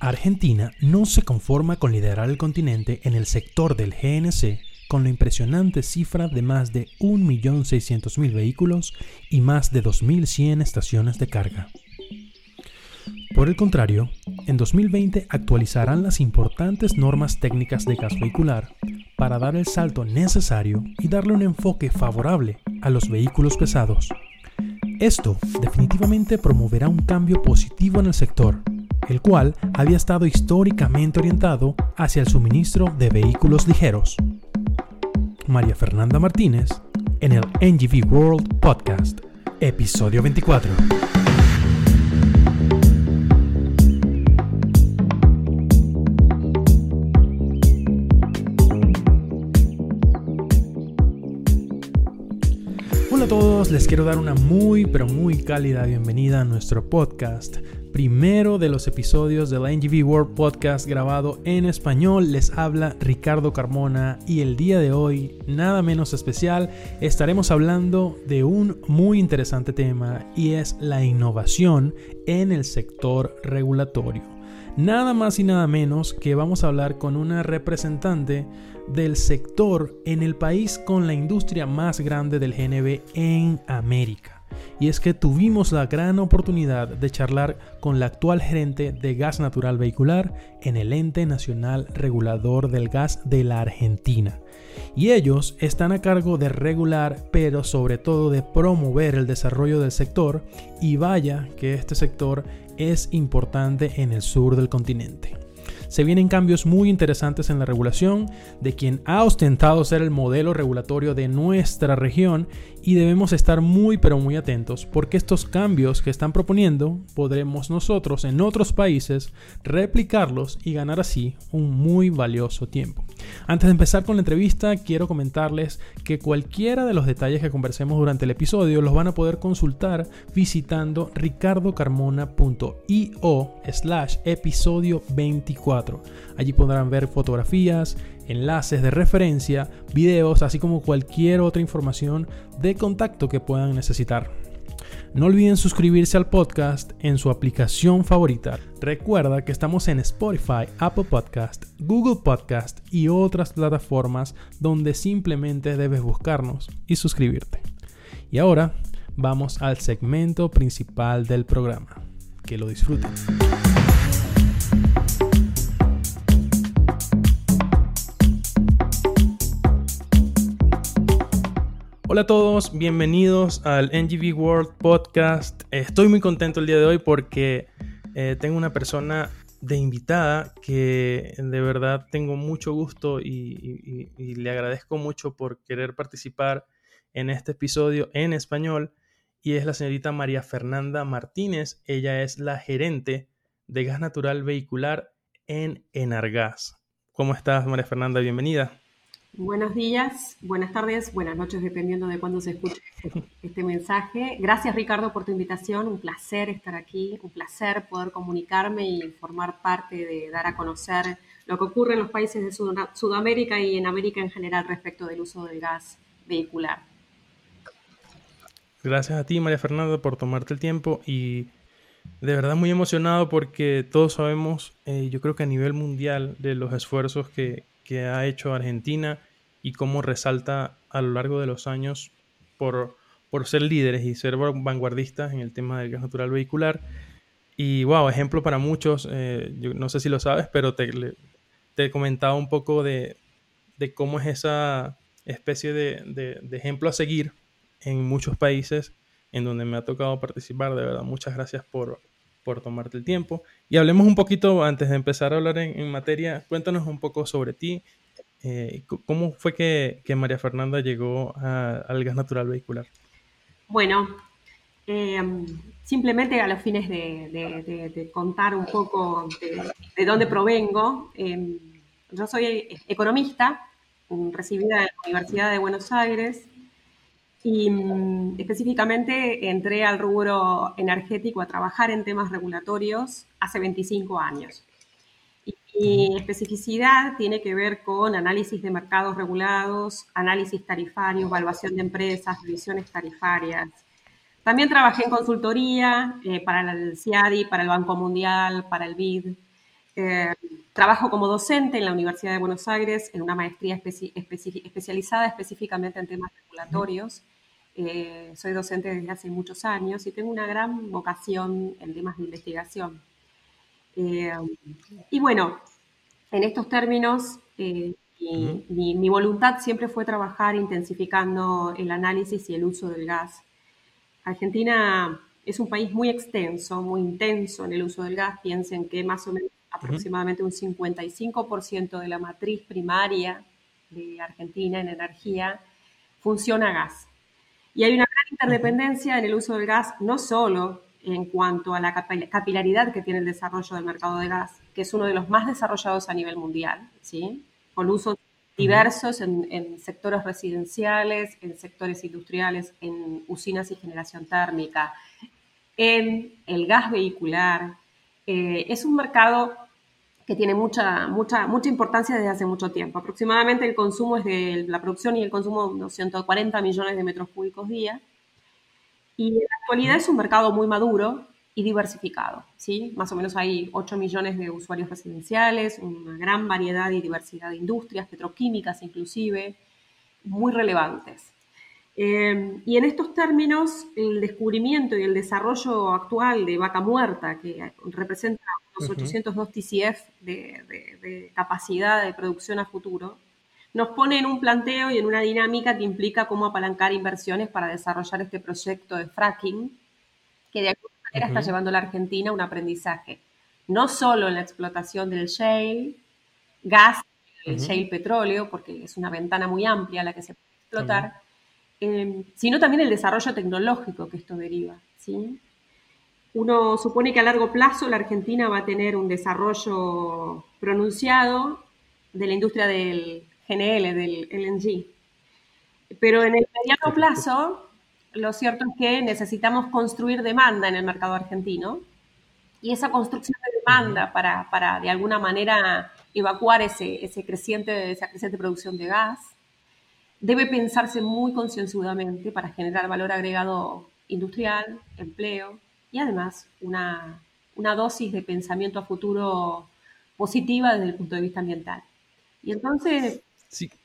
Argentina no se conforma con liderar el continente en el sector del GNC con la impresionante cifra de más de 1.600.000 vehículos y más de 2.100 estaciones de carga. Por el contrario, en 2020 actualizarán las importantes normas técnicas de gas vehicular para dar el salto necesario y darle un enfoque favorable a los vehículos pesados. Esto definitivamente promoverá un cambio positivo en el sector, el cual había estado históricamente orientado hacia el suministro de vehículos ligeros. María Fernanda Martínez en el NGV World Podcast, episodio 24. Hola a todos, les quiero dar una muy pero muy cálida bienvenida a nuestro podcast primero de los episodios del NGV World Podcast grabado en español. Les habla Ricardo Carmona y el día de hoy, nada menos especial, estaremos hablando de un muy interesante tema y es la innovación en el sector regulatorio. Nada más y nada menos que vamos a hablar con una representante del sector en el país con la industria más grande del GNB en América y es que tuvimos la gran oportunidad de charlar con la actual gerente de gas natural vehicular en el ente nacional regulador del gas de la Argentina. Y ellos están a cargo de regular, pero sobre todo de promover el desarrollo del sector y vaya que este sector es importante en el sur del continente. Se vienen cambios muy interesantes en la regulación de quien ha ostentado ser el modelo regulatorio de nuestra región y debemos estar muy pero muy atentos porque estos cambios que están proponiendo podremos nosotros en otros países replicarlos y ganar así un muy valioso tiempo. Antes de empezar con la entrevista quiero comentarles que cualquiera de los detalles que conversemos durante el episodio los van a poder consultar visitando ricardocarmona.io slash episodio 24 Allí podrán ver fotografías, enlaces de referencia, videos, así como cualquier otra información de contacto que puedan necesitar. No olviden suscribirse al podcast en su aplicación favorita. Recuerda que estamos en Spotify, Apple Podcast, Google Podcast y otras plataformas donde simplemente debes buscarnos y suscribirte. Y ahora vamos al segmento principal del programa. Que lo disfruten. Hola a todos, bienvenidos al NGV World Podcast. Estoy muy contento el día de hoy porque eh, tengo una persona de invitada que de verdad tengo mucho gusto y, le agradezco mucho por querer participar en este episodio en español y es la señorita María Fernanda Martínez. Ella es la gerente de gas natural vehicular en Enargas. ¿Cómo estás, María Fernanda? Bienvenida. Buenos días, buenas tardes, buenas noches, dependiendo de cuándo se escuche este mensaje. Gracias Ricardo por tu invitación, un placer estar aquí, un placer poder comunicarme y formar parte de dar a conocer lo que ocurre en los países de Sudamérica y en América en general respecto del uso del gas vehicular. Gracias a ti María Fernanda por tomarte el tiempo y de verdad muy emocionado porque todos sabemos, eh, yo creo que a nivel mundial, de los esfuerzos que, que ha hecho Argentina y cómo resalta a lo largo de los años por, por ser líderes y ser vanguardistas en el tema del gas natural vehicular. Y wow, ejemplo para muchos, eh, yo no sé si lo sabes, pero te, te he comentado un poco de, de, cómo es esa especie de, de, de, ejemplo a seguir en muchos países en donde me ha tocado participar. De verdad, muchas gracias por, por tomarte el tiempo. Y hablemos un poquito, antes de empezar a hablar en, materia, cuéntanos un poco sobre ti. Eh, ¿Cómo fue que, María Fernanda llegó al gas natural vehicular? Bueno, eh, simplemente a los fines de, contar un poco de, dónde provengo, eh, yo soy economista, recibida en la Universidad de Buenos Aires, y específicamente entré al rubro energético a trabajar en temas regulatorios hace 25 años. Y especificidad tiene que ver con análisis de mercados regulados, análisis tarifario, evaluación de empresas, revisiones tarifarias. También trabajé en consultoría eh, para el CIADI, para el Banco Mundial, para el BID. Eh, trabajo como docente en la Universidad de Buenos Aires en una maestría especializada específicamente en temas regulatorios. Eh, soy docente desde hace muchos años y tengo una gran vocación en temas de investigación. Eh, y bueno, en estos términos, mi, voluntad siempre fue trabajar intensificando el análisis y el uso del gas. Argentina es un país muy extenso, muy intenso en el uso del gas. Piensen que más o menos aproximadamente un 55% de la matriz primaria de Argentina en energía funciona a gas. Y hay una gran interdependencia en el uso del gas, no solo en cuanto a la capilaridad que tiene el desarrollo del mercado de gas, que es uno de los más desarrollados a nivel mundial, ¿sí? con usos diversos en, en, sectores residenciales, en sectores industriales, en usinas y generación térmica, en el gas vehicular. Eh, es un mercado que tiene mucha, mucha, mucha importancia desde hace mucho tiempo. Aproximadamente el consumo es de la producción y el consumo de 140 millones de metros cúbicos día. Y en la actualidad es un mercado muy maduro y diversificado. ¿sí? Más o menos hay 8 millones de usuarios residenciales, una gran variedad y diversidad de industrias, petroquímicas inclusive, muy relevantes. Eh, y en estos términos, el descubrimiento y el desarrollo actual de vaca muerta, que representa unos 802 TCF de, de, capacidad de producción a futuro, nos pone en un planteo y en una dinámica que implica cómo apalancar inversiones para desarrollar este proyecto de fracking, que de alguna manera está llevando a la Argentina a un aprendizaje, no solo en la explotación del shale, gas, el shale petróleo, porque es una ventana muy amplia a la que se puede explotar, em, sino también el desarrollo tecnológico que esto deriva. ¿sí? Uno supone que a largo plazo la Argentina va a tener un desarrollo pronunciado de la industria del GNL, del LNG. Pero en el mediano plazo lo cierto es que necesitamos construir demanda en el mercado argentino y esa construcción de demanda para, para de alguna manera evacuar ese, ese creciente, esa creciente producción de gas debe pensarse muy concienzudamente para generar valor agregado industrial, empleo y además una, una dosis de pensamiento a futuro positiva desde el punto de vista ambiental. Y entonces,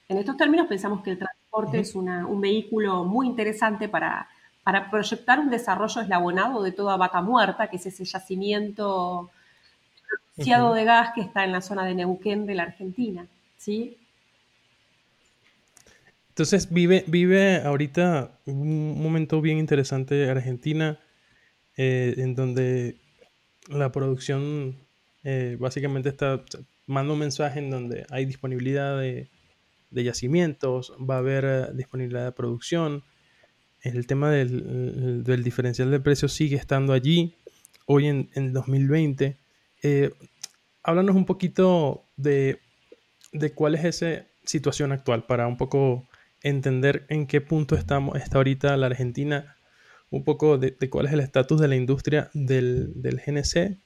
en estos términos pensamos que el transporte es un vehículo muy interesante para, para proyectar un desarrollo eslabonado de toda vaca muerta, que es ese yacimiento pronunciado de gas que está en la zona de Neuquén de la Argentina. ¿sí? Entonces vive, vive ahorita un momento bien interesante Argentina, eh, en donde la producción eh, básicamente está, manda un mensaje en donde hay disponibilidad de, de yacimientos, va a haber eh, disponibilidad de producción. El tema del, del, diferencial de precios sigue estando allí, hoy en, en 2020. Eh, háblanos un poquito de, de, cuál es esa situación actual para un poco entender en qué punto estamos, está ahorita la Argentina, un poco de, cuál es el estatus de la industria del, del GNC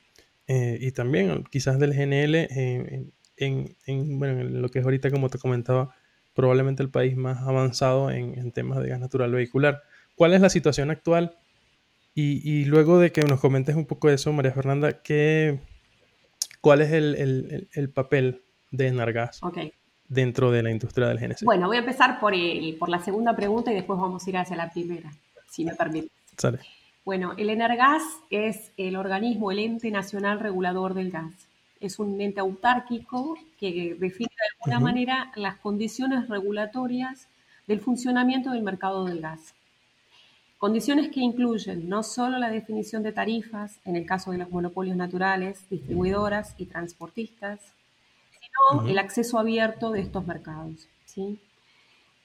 eh, y también quizás del GNL en, en, bueno, en lo que es ahorita, como te comentaba, probablemente el país más avanzado en, temas de gas natural vehicular. ¿Cuál es la situación actual? Y, luego de que nos comentes un poco de eso, María Fernanda, ¿qué, ¿cuál es el, papel de Enargas dentro de la industria del GNC? Bueno, voy a empezar por, el, por la segunda pregunta y después vamos a ir hacia la primera, si me permite. Bueno, el Enargas es el organismo, el ente nacional regulador del gas es un ente autárquico que define de alguna manera las condiciones regulatorias del funcionamiento del mercado del gas. Condiciones que incluyen no solo la definición de tarifas, en el caso de los monopolios naturales, distribuidoras y transportistas, sino el acceso abierto de estos mercados. ¿sí?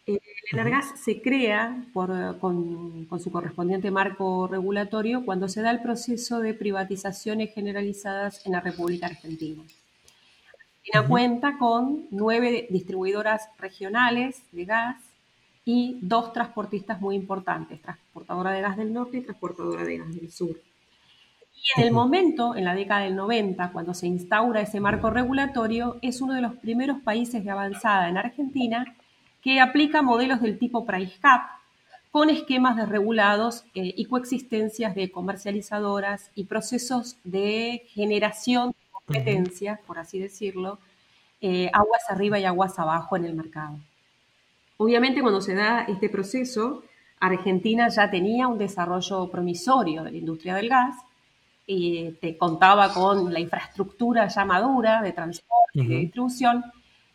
El Energas se crea con, su correspondiente marco regulatorio cuando se da el proceso de privatizaciones generalizadas en la República Argentina. Argentina cuenta con nueve distribuidoras regionales de gas y dos transportistas muy importantes, transportadora de gas del norte y transportadora de gas del sur. Y en el momento, en la década del 90, cuando se instaura ese marco regulatorio, es uno de los primeros países de avanzada en Argentina que aplica modelos del tipo price cap con esquemas de regulados eh, y coexistencias de comercializadoras y procesos de generación de competencia, por así decirlo, eh, aguas arriba y aguas abajo en el mercado. Obviamente cuando se da este proceso, Argentina ya tenía un desarrollo promisorio de la industria del gas, y te contaba con la infraestructura ya madura de transporte y de distribución,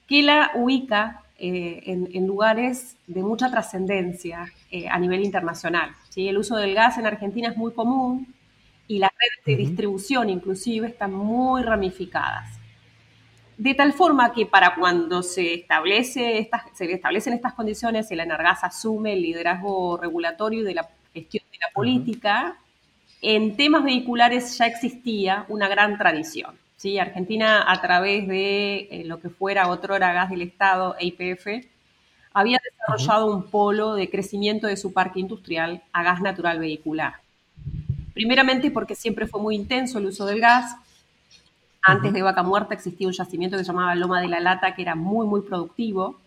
que la ubica eh, en, lugares de mucha trascendencia eh, a nivel internacional. ¿sí? El uso del gas en Argentina es muy común y las redes de distribución inclusive están muy ramificadas. De tal forma que para cuando se, establece estas, se establecen estas condiciones, el Energas asume el liderazgo regulatorio de la gestión de la política, en temas vehiculares ya existía una gran tradición. ¿Sí? Argentina, a través de eh, lo que fuera otro hora gas del Estado, EIPF, había desarrollado un polo de crecimiento de su parque industrial a gas natural vehicular. Primeramente porque siempre fue muy intenso el uso del gas, antes de Vaca Muerta existía un yacimiento que se llamaba Loma de la Lata, que era muy, muy productivo.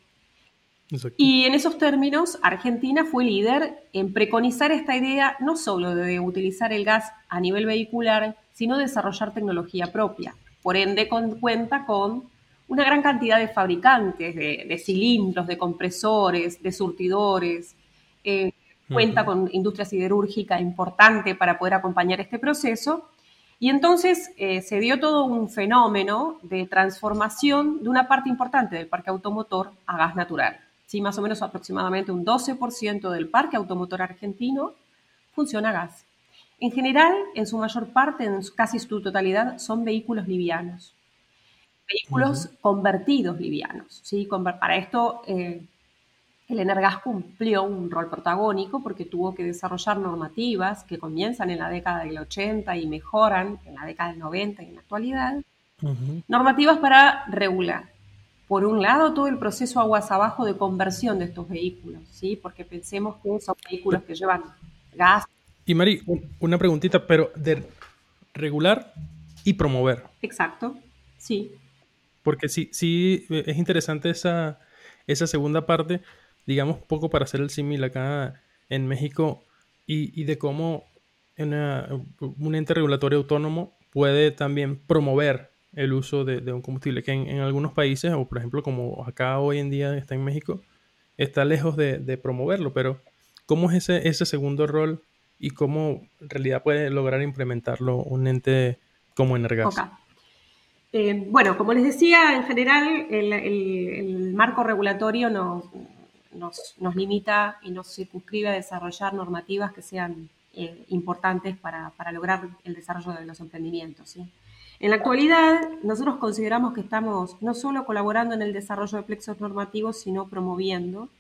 Y en esos términos, Argentina fue líder en preconizar esta idea no solo de utilizar el gas a nivel vehicular, sino desarrollar tecnología propia. Por ende, cuenta con una gran cantidad de fabricantes, de, cilindros, de compresores, de surtidores. Eh, cuenta con industria siderúrgica importante para poder acompañar este proceso y entonces eh, se dio todo un fenómeno de transformación de una parte importante del parque automotor a gas natural. Sí, más o menos aproximadamente un 12% del parque automotor argentino funciona a gas. En general, en su mayor parte, en casi su totalidad, son vehículos livianos. Vehículos convertidos livianos. ¿sí? Para esto, eh, el Energas cumplió un rol protagónico porque tuvo que desarrollar normativas que comienzan en la década del 80 y mejoran en la década del 90 y en la actualidad. Normativas para regular, por un lado, todo el proceso aguas abajo de conversión de estos vehículos, ¿sí? porque pensemos que son vehículos que llevan gas. Y Mari, una preguntita, pero de regular y promover. Exacto, sí. Porque sí, sí es interesante esa, esa segunda parte digamos, poco para hacer el símil acá en México y, de cómo un ente regulatorio autónomo puede también promover el uso de, un combustible que en, algunos países, o por ejemplo como acá hoy en día está en México, está lejos de, promoverlo, pero ¿cómo es ese, ese segundo rol y cómo en realidad puede lograr implementarlo un ente como Energas? Eh, bueno, como les decía, en general el, marco regulatorio no, nos, limita y nos circunscribe a desarrollar normativas que sean eh, importantes para, lograr el desarrollo de los emprendimientos. En la actualidad, nosotros consideramos que estamos no solo colaborando en el desarrollo de plexos normativos, sino promoviendo.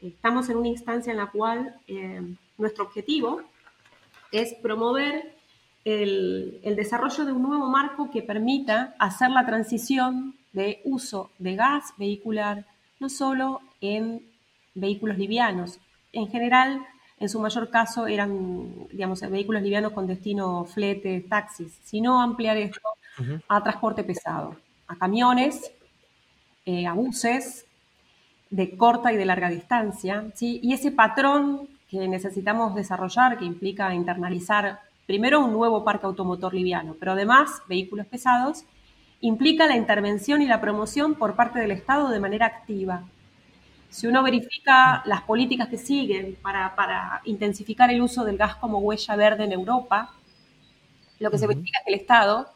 Estamos en una instancia en la cual eh, nuestro objetivo es promover el, el, desarrollo de un nuevo marco que permita hacer la transición de uso de gas vehicular, no solo en vehículos livianos. En general, en su mayor caso, eran, digamos, vehículos livianos con destino flete, taxis, sino ampliar esto a transporte pesado, a camiones, eh, a buses de corta y de larga distancia, ¿sí? Y ese patrón que necesitamos desarrollar, que implica internalizar primero un nuevo parque automotor liviano, pero además vehículos pesados, implica la intervención y la promoción por parte del Estado de manera activa, si uno verifica las políticas que siguen para, intensificar el uso del gas como huella verde en Europa, lo que se verifica es que el Estado,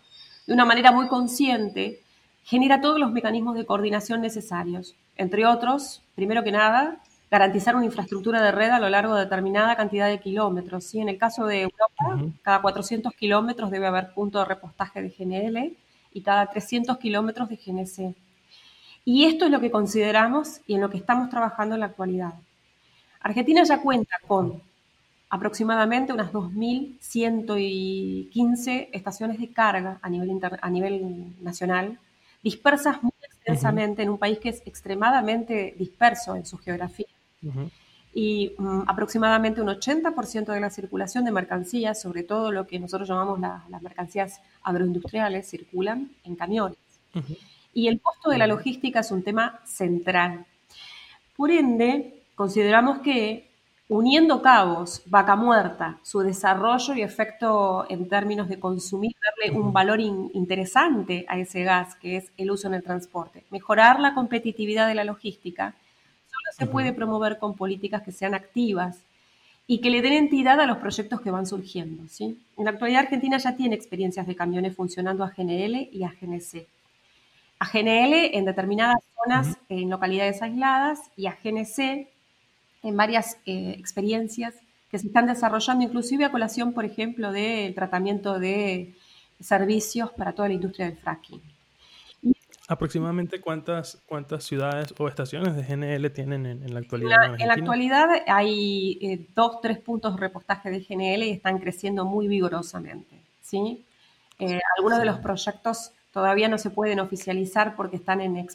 de una manera muy consciente, genera todos los mecanismos de coordinación necesarios. Entre otros, primero que nada, garantizar una infraestructura de red a lo largo de determinada cantidad de kilómetros. ¿sí? En el caso de Europa, cada 400 kilómetros debe haber punto de repostaje de GNL y cada 300 kilómetros de GNC. Y esto es lo que consideramos y en lo que estamos trabajando en la actualidad. Argentina ya cuenta con aproximadamente unas 2.115 estaciones de carga a nivel, a nivel nacional, dispersas muy extensamente en un país que es extremadamente disperso en su geografía. Y mm, aproximadamente un 80% de la circulación de mercancías, sobre todo lo que nosotros llamamos las mercancías agroindustriales, circulan en camiones. Y el costo de la logística es un tema central. Por ende, consideramos que uniendo cabos, vaca muerta, su desarrollo y efecto en términos de consumir, darle un valor interesante a ese gas, que es el uso en el transporte. Mejorar la competitividad de la logística solo se puede promover con políticas que sean activas y que le den entidad a los proyectos que van surgiendo. ¿sí? En la actualidad Argentina ya tiene experiencias de camiones funcionando a GNL y a GNC. A GNL en determinadas zonas, en localidades aisladas, y a GNC en varias eh, experiencias que se están desarrollando, inclusive a colación, por ejemplo, del tratamiento de servicios para toda la industria del fracking. ¿Aproximadamente cuántas, cuántas ciudades o estaciones de GNL tienen en, la actualidad? En la, actualidad hay eh, dos, tres puntos de repostaje de GNL y están creciendo muy vigorosamente. ¿sí? Eh, algunos de los proyectos todavía no se pueden oficializar porque están en,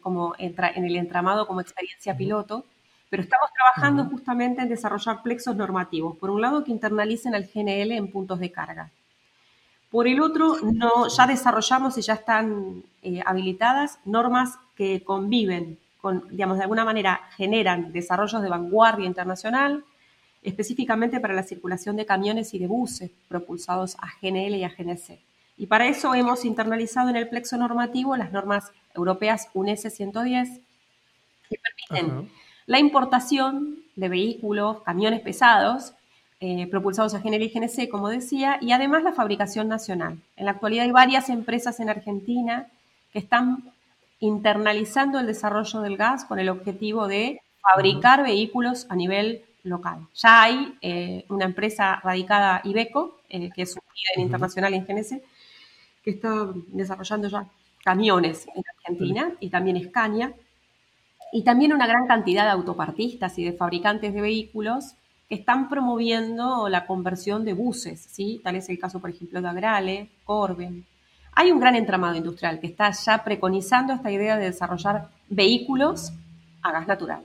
como en el entramado como experiencia piloto, pero estamos trabajando justamente en desarrollar plexos normativos. Por un lado, que internalicen al GNL en puntos de carga. Por el otro, no, ya desarrollamos y ya están eh, habilitadas normas que conviven, con, digamos, de alguna manera generan desarrollos de vanguardia internacional, específicamente para la circulación de camiones y de buses propulsados a GNL y a GNC. Y para eso hemos internalizado en el plexo normativo las normas europeas UNES 110, que permiten la importación de vehículos, camiones pesados, eh, propulsados a GNL y GNC, como decía, y además la fabricación nacional. En la actualidad hay varias empresas en Argentina que están internalizando el desarrollo del gas con el objetivo de fabricar vehículos a nivel local. Ya hay eh, una empresa radicada, Ibeco, eh, que es un líder internacional en GNC, que está desarrollando ya camiones en Argentina y también Scania, y también una gran cantidad de autopartistas y de fabricantes de vehículos que están promoviendo la conversión de buses, ¿sí? Tal es el caso, por ejemplo, de Agrale, Corben. Hay un gran entramado industrial que está ya preconizando esta idea de desarrollar vehículos a gas natural.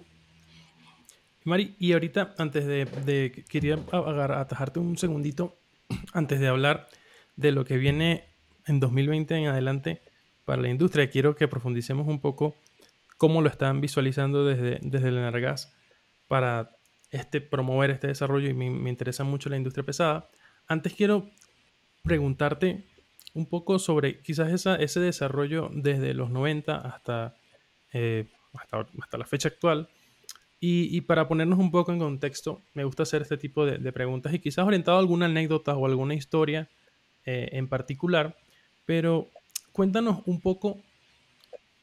Mari, y ahorita, antes de, quería atajarte un segundito, antes de hablar de lo que viene en 2020 en adelante para la industria, quiero que profundicemos un poco cómo lo están visualizando desde, desde el Energas para este, promover este desarrollo y me, interesa mucho la industria pesada. Antes quiero preguntarte un poco sobre quizás esa, ese desarrollo desde los 90 hasta, eh, hasta, la fecha actual. Y, para ponernos un poco en contexto, me gusta hacer este tipo de, preguntas y quizás orientado a alguna anécdota o alguna historia eh, en particular, pero cuéntanos un poco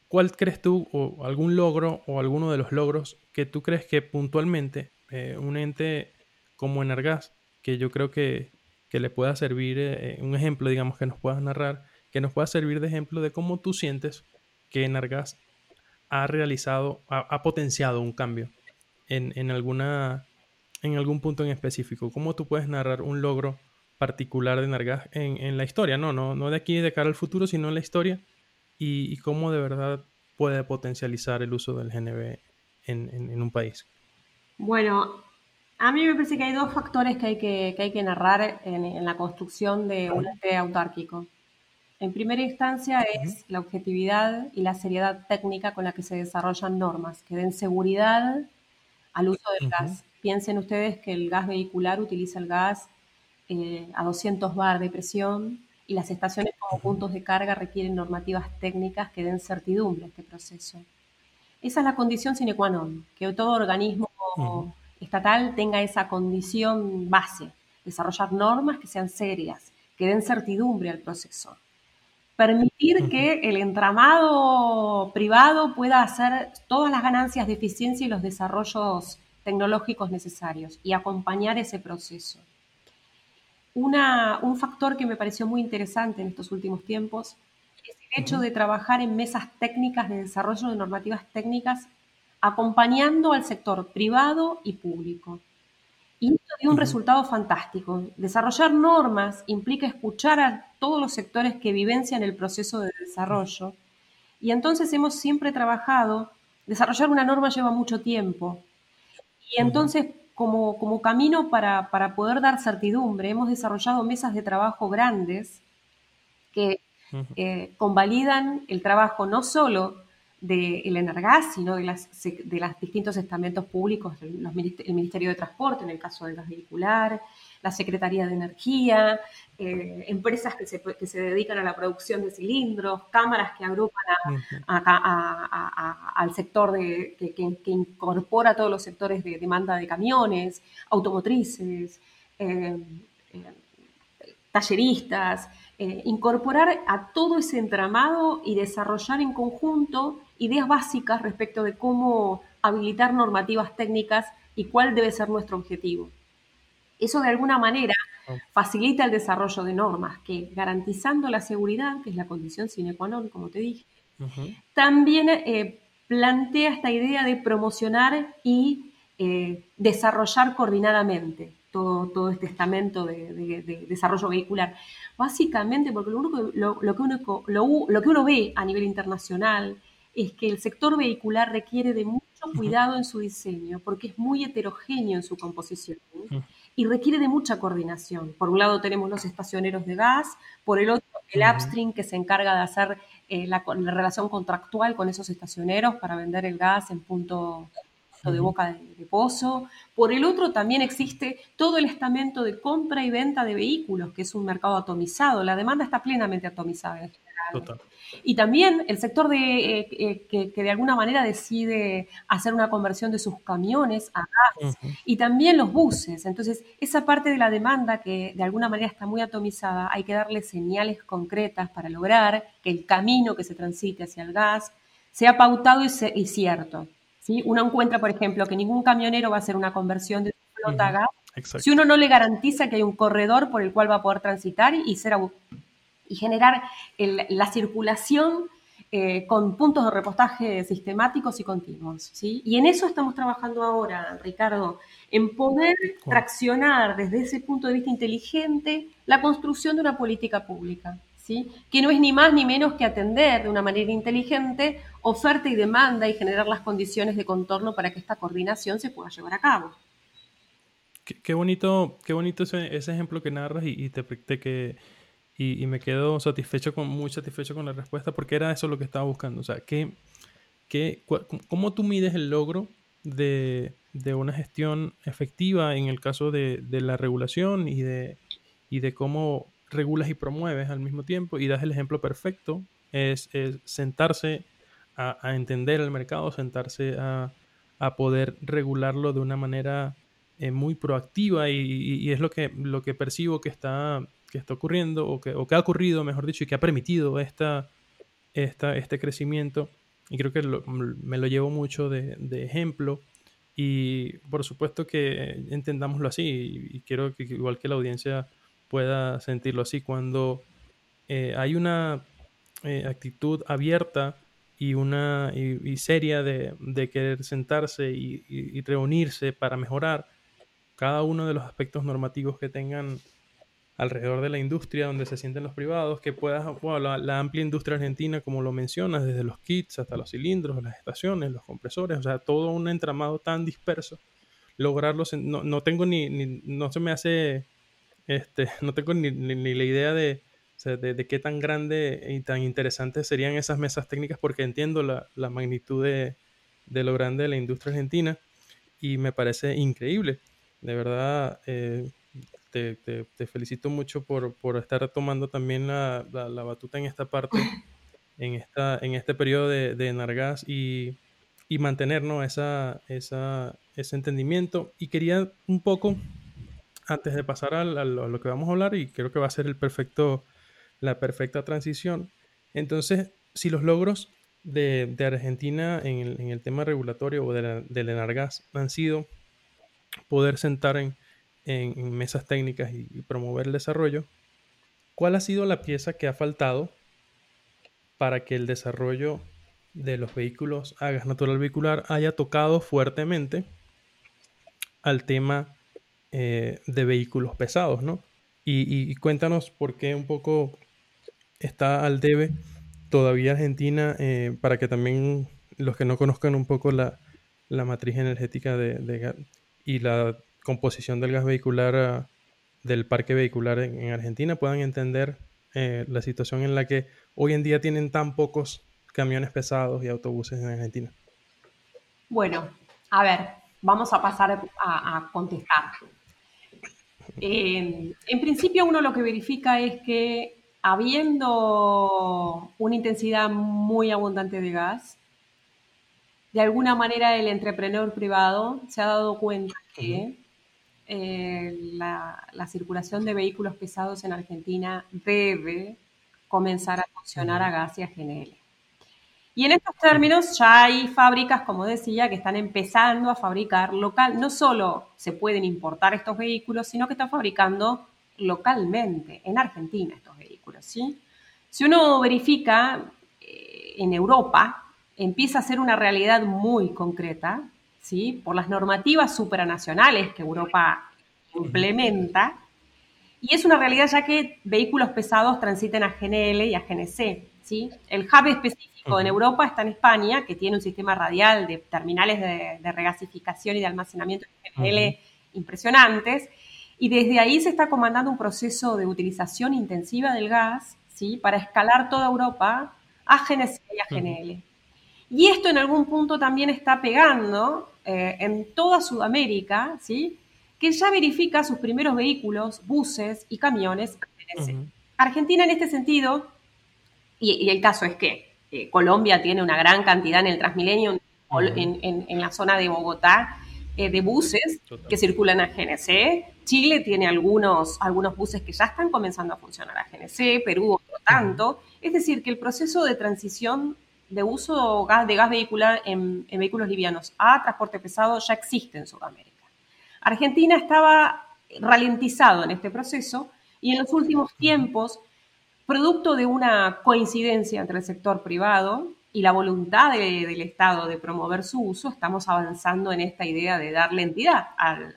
¿Cuál crees tú, o algún logro, o alguno de los logros que tú crees que puntualmente eh, un ente como Energas, que yo creo que, le pueda servir, eh, un ejemplo, digamos, que nos puedas narrar, que nos pueda servir de ejemplo de cómo tú sientes que Energas ha realizado, ha, potenciado un cambio en, alguna, en algún punto en específico? ¿Cómo tú puedes narrar un logro particular de Energas en, en la historia? No, no, no de aquí de cara al futuro, sino en la historia y, cómo de verdad puede potencializar el uso del GNB en, un país? Bueno, a mí me parece que hay dos factores que hay que, hay que narrar en, la construcción de un ente autárquico. En primera instancia es la objetividad y la seriedad técnica con la que se desarrollan normas que den seguridad al uso del gas. Piensen ustedes que el gas vehicular utiliza el gas eh, a 200 bar de presión, y las estaciones como puntos de carga requieren normativas técnicas que den certidumbre a este proceso. Esa es la condición sine qua non, que todo organismo estatal tenga esa condición base, desarrollar normas que sean serias, que den certidumbre al proceso. Permitir que el entramado privado pueda hacer todas las ganancias de eficiencia y los desarrollos tecnológicos necesarios y acompañar ese proceso un factor que me pareció muy interesante en estos últimos tiempos es el hecho de trabajar en mesas técnicas de desarrollo de normativas técnicas acompañando al sector privado y público. Y esto dio un resultado fantástico. Desarrollar normas implica escuchar a todos los sectores que vivencian el proceso de desarrollo. Y entonces hemos siempre trabajado, desarrollar una norma lleva mucho tiempo. Y entonces como, camino para, poder dar certidumbre, hemos desarrollado mesas de trabajo grandes que eh, convalidan el trabajo no solo del de Energas, sino de, las, de los distintos estamentos públicos, el Ministerio de Transporte, en el caso del gas vehicular, la Secretaría de Energía, eh, empresas que se, que se, dedican a la producción de cilindros, cámaras que agrupan al sector de, que, incorpora todos los sectores de demanda de camiones, automotrices, eh, eh, talleristas, incorporar a todo ese entramado y desarrollar en conjunto ideas básicas respecto de cómo habilitar normativas técnicas y cuál debe ser nuestro objetivo. Eso de alguna manera facilita el desarrollo de normas que, garantizando la seguridad, que es la condición sine qua non, como te dije, también eh, plantea esta idea de promocionar y eh, desarrollar coordinadamente todo, todo este estamento de, desarrollo vehicular. Básicamente, porque lo, lo, que uno, lo, que uno ve a nivel internacional es que el sector vehicular requiere de mucho cuidado en su diseño, porque es muy heterogéneo en su composición y requiere de mucha coordinación. Por un lado tenemos los estacioneros de gas, por el otro el upstream que se encarga de hacer eh, la, relación contractual con esos estacioneros para vender el gas en punto de boca de, pozo. Por el otro también existe todo el estamento de compra y venta de vehículos, que es un mercado atomizado. La demanda está plenamente atomizada. Total. Y también el sector de, eh, eh, que, de alguna manera decide hacer una conversión de sus camiones a gas y también los buses. Entonces, esa parte de la demanda que de alguna manera está muy atomizada, hay que darle señales concretas para lograr que el camino que se transite hacia el gas sea pautado y, cierto. ¿sí? Uno encuentra, por ejemplo, que ningún camionero va a hacer una conversión de su flota a gas si uno no le garantiza que hay un corredor por el cual va a poder transitar y ser y generar la circulación eh, con puntos de repostaje sistemáticos y continuos. ¿sí? Y en eso estamos trabajando ahora, Ricardo, en poder traccionar desde ese punto de vista inteligente la construcción de una política pública. ¿sí? Que no es ni más ni menos que atender de una manera inteligente oferta y demanda y generar las condiciones de contorno para que esta coordinación se pueda llevar a cabo. Qué, bonito, qué bonito ese, ejemplo que narras y, y te, te que y, me quedo satisfecho con, muy satisfecho con la respuesta porque era eso lo que estaba buscando. O sea, ¿qué, qué, ¿cómo tú mides el logro de, de, una gestión efectiva en el caso de, de, la regulación y de, y de cómo regulas y promueves al mismo tiempo? Y das el ejemplo perfecto, es, sentarse a, a, entender el mercado, sentarse a, a, poder regularlo de una manera eh, muy proactiva y, es lo que, lo que percibo que está que está ocurriendo o que, o que ha ocurrido, mejor dicho, y que ha permitido esta, esta, este crecimiento. Y creo que me lo llevo mucho de, de, ejemplo. Y por supuesto que entendámoslo así, y, quiero que igual que la audiencia pueda sentirlo así, cuando eh, hay una eh, actitud abierta y una y, seria de, de, querer sentarse y, reunirse para mejorar cada uno de los aspectos normativos que tengan alrededor de la industria donde se sienten los privados, que puedas, la, amplia industria argentina, como lo mencionas, desde los kits hasta los cilindros, las estaciones, los compresores, o sea, todo un entramado tan disperso, lograrlo, no, no tengo ni, no se me hace, este, no tengo ni, ni, la idea de, de, qué tan grande y tan interesante serían esas mesas técnicas, porque entiendo la, la magnitud de, de, lo grande de la industria argentina y me parece increíble. De verdad, eh, te, felicito mucho por, estar tomando también la, batuta en esta parte, en, esta, en este periodo de, de y, y mantener esa, ese entendimiento. Y quería un poco, antes de pasar a, lo que vamos a hablar, y creo que va a ser el perfecto, la perfecta transición. Entonces, si los logros de, Argentina en el, tema regulatorio o de la, del Enargas han sido poder sentar en, mesas técnicas y, promover el desarrollo, ¿cuál ha sido la pieza que ha faltado para que el desarrollo de los vehículos a gas natural vehicular haya tocado fuertemente al tema eh, de vehículos pesados, ¿no? Y, cuéntanos por qué un poco está al debe todavía Argentina, eh, para que también los que no conozcan un poco la, matriz energética de, y la composición del gas vehicular ah, del parque vehicular en, Argentina puedan entender eh, la situación en la que hoy en día tienen tan pocos camiones pesados y autobuses en Argentina? Bueno, a ver, vamos a pasar a, contestar. Eh, en principio uno lo que verifica es que habiendo una intensidad muy abundante de gas, de alguna manera el entrepreneur privado se ha dado cuenta que eh, la, circulación de vehículos pesados en Argentina debe comenzar a funcionar a gas y a GNL. Y en estos términos ya hay fábricas, como decía, que están empezando a fabricar local. No solo se pueden importar estos vehículos, sino que están fabricando localmente en Argentina estos vehículos. ¿sí? Si uno verifica eh, en Europa, empieza a ser una realidad muy concreta, ¿sí? por las normativas supranacionales que Europa implementa, y es una realidad ya que vehículos pesados transiten a GNL y a GNC. ¿sí? El hub específico en Europa está en España, que tiene un sistema radial de terminales de, regasificación y de almacenamiento de GNL impresionantes, y desde ahí se está comandando un proceso de utilización intensiva del gas ¿sí? para escalar toda Europa a GNC y a GNL. Y esto en algún punto también está pegando eh, en toda Sudamérica, ¿sí? que ya verifica sus primeros vehículos, buses y camiones Argentina en este sentido, y, el caso es que eh, Colombia tiene una gran cantidad en el Transmilenio, en, la zona de Bogotá, eh, de buses que circulan a GNC. Chile tiene algunos, algunos buses que ya están comenzando a funcionar a GNC, Perú otro tanto. Es decir, que el proceso de transición de uso de gas vehicular en, vehículos livianos a transporte pesado ya existe en Sudamérica. Argentina estaba ralentizado en este proceso y en los últimos tiempos, producto de una coincidencia entre el sector privado y la voluntad del Estado de promover su uso, estamos avanzando en esta idea de darle entidad a los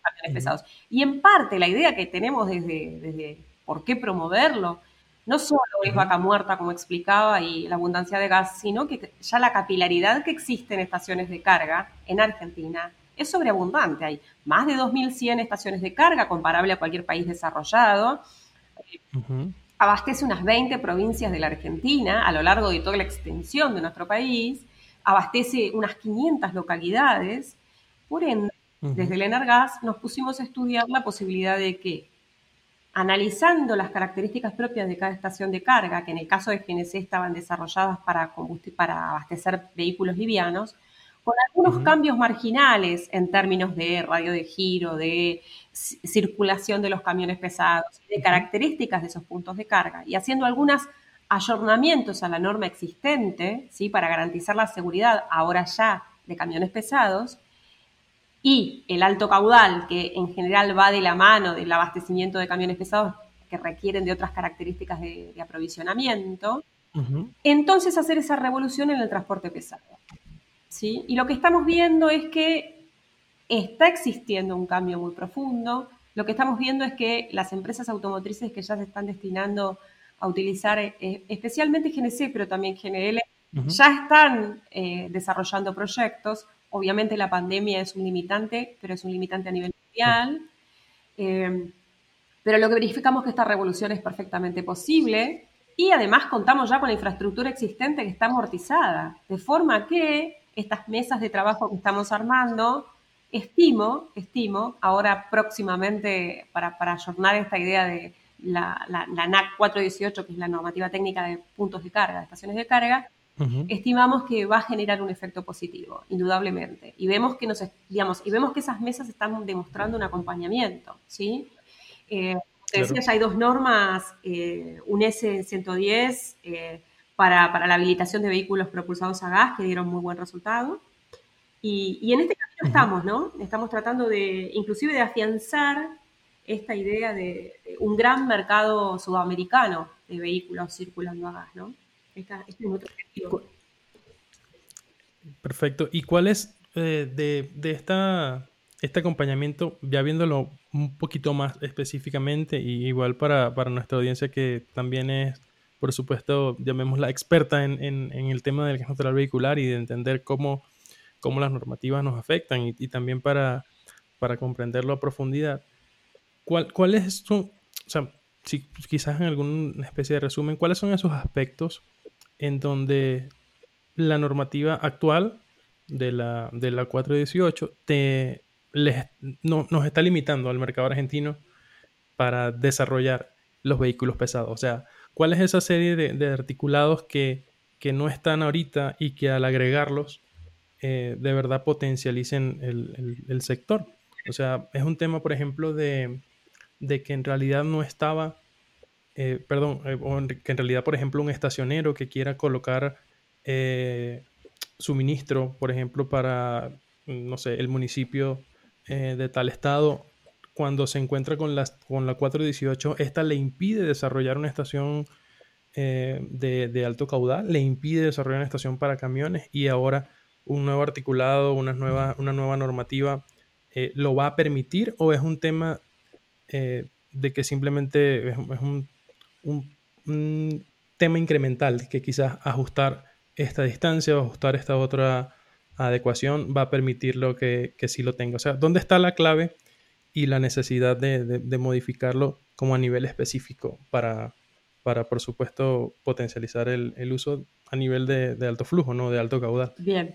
camiones pesados. Y en parte la idea que tenemos desde, desde por qué promoverlo no solo es vaca muerta, como explicaba, y la abundancia de gas, sino que ya la capilaridad que existe en estaciones de carga en Argentina es sobreabundante. Hay más de 2.100 estaciones de carga, comparable a cualquier país desarrollado. Abastece unas 20 provincias de la Argentina a lo largo de toda la extensión de nuestro país. Abastece unas 500 localidades. Por ende, desde el Energas nos pusimos a estudiar la posibilidad de que analizando las características propias de cada estación de carga, que en el caso de GNC estaban desarrolladas para, para abastecer vehículos livianos, con algunos cambios marginales en términos de radio de giro, de circulación de los camiones pesados, de características de esos puntos de carga, y haciendo algunos ayornamientos a la norma existente, ¿sí? para garantizar la seguridad ahora ya de camiones pesados, y el alto caudal, que en general va de la mano del abastecimiento de camiones pesados que requieren de otras características de, aprovisionamiento, entonces hacer esa revolución en el transporte pesado. ¿sí? Y lo que estamos viendo es que está existiendo un cambio muy profundo. Lo que estamos viendo es que las empresas automotrices que ya se están destinando a utilizar, eh, especialmente GNC, pero también GNL, ya están eh, desarrollando proyectos Obviamente la pandemia es un limitante, pero es un limitante a nivel mundial. Eh, pero lo que verificamos es que esta revolución es perfectamente posible y además contamos ya con la infraestructura existente que está amortizada, de forma que estas mesas de trabajo que estamos armando, estimo, estimo, ahora próximamente para, para ayornar esta idea de la, la, la NAC 418, que es la normativa técnica de puntos de carga, de estaciones de carga, estimamos que va a generar un efecto positivo, indudablemente. Y vemos que nos, digamos, y vemos que esas mesas están demostrando un acompañamiento, ¿sí? Eh, decía, ya hay dos normas, eh, un S110 eh, para, para, la habilitación de vehículos propulsados a gas que dieron muy buen resultado. Y, y en este camino estamos, ¿no? Estamos tratando de, inclusive de afianzar esta idea de, de un gran mercado sudamericano de vehículos circulando a gas, ¿no? Perfecto. ¿Y cuál es eh, de, esta, este acompañamiento, ya viéndolo un poquito más específicamente, y igual para, nuestra audiencia que también es, por supuesto, llamémosla experta en, el tema del gas natural vehicular y de entender cómo, cómo las normativas nos afectan y, también para, para comprenderlo a profundidad. ¿Cuál, cuál es esto? O sea, si, quizás en alguna especie de resumen, ¿cuáles son esos aspectos en donde la normativa actual de la, de la 418 te, no, nos está limitando al mercado argentino para desarrollar los vehículos pesados. O sea, ¿cuál es esa serie de, articulados que, que, no están ahorita y que al agregarlos eh, de verdad potencialicen el, sector? O sea, es un tema, por ejemplo, de, de que en realidad no estaba, eh, perdón, eh, que en realidad, por ejemplo, un estacionero que quiera colocar suministro, por ejemplo, para, no sé, el municipio de tal estado, cuando se encuentra con, las, con la 418, esta le impide desarrollar una estación eh, de, alto caudal, le impide desarrollar una estación para camiones y ahora un nuevo articulado, una nueva, una nueva normativa eh, lo va a permitir o es un tema eh, de que simplemente es, un, un, tema incremental que quizás ajustar esta distancia o ajustar esta otra adecuación va a permitir lo que, que sí lo tenga. O sea, ¿dónde está la clave? y la necesidad de, modificarlo como a nivel específico para, para por supuesto, potencializar el, uso a nivel de, alto flujo, no de alto caudal. Bien.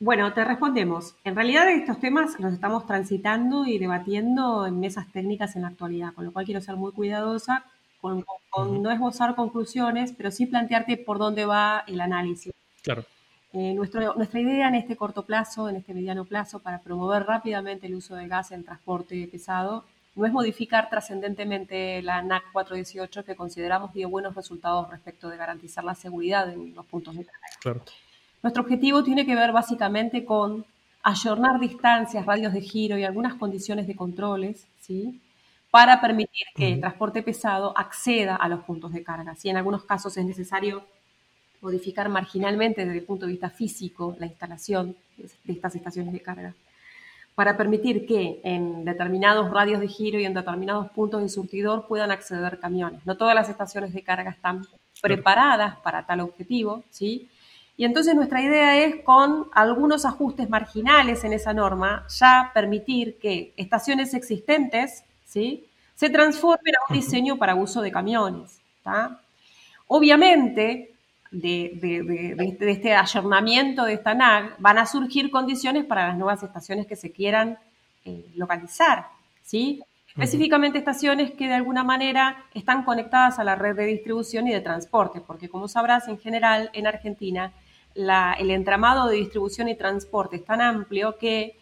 Bueno, te respondemos. En realidad estos temas los estamos transitando y debatiendo en mesas técnicas en la actualidad, con lo cual quiero ser muy cuidadosa con, con no esbozar conclusiones, pero sí plantearte por dónde va el análisis. Claro. Eh, nuestra idea en este corto plazo, en este mediano plazo, para promover rápidamente el uso de gas en transporte pesado, no es modificar trascendentemente la NAC 418, que consideramos dio buenos resultados respecto de garantizar la seguridad en los puntos de carga. Nuestro objetivo tiene que ver básicamente con ayornar distancias, radios de giro y algunas condiciones de controles, ¿sí? Para permitir que el transporte pesado acceda a los puntos de carga. Si en algunos casos es necesario modificar marginalmente desde el punto de vista físico la instalación de estas estaciones de carga para permitir que en determinados radios de giro y en determinados puntos de surtidor puedan acceder camiones. No todas las estaciones de carga están preparadas para tal objetivo, ¿sí? Y entonces nuestra idea es, con algunos ajustes marginales en esa norma, ya permitir que estaciones existentes, ¿sí? Se transformen a un diseño para uso de camiones, Obviamente, de, de, este ayornamiento de esta NAG, van a surgir condiciones para las nuevas estaciones que se quieran eh, localizar, ¿sí? Específicamente estaciones que de alguna manera están conectadas a la red de distribución y de transporte, porque como sabrás, en general en Argentina el entramado de distribución y transporte es tan amplio que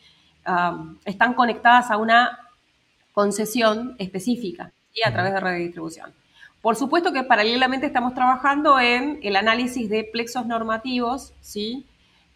um, están conectadas a una concesión específica y a través de red de distribución. Por supuesto que paralelamente estamos trabajando en el análisis de plexos normativos, ¿sí?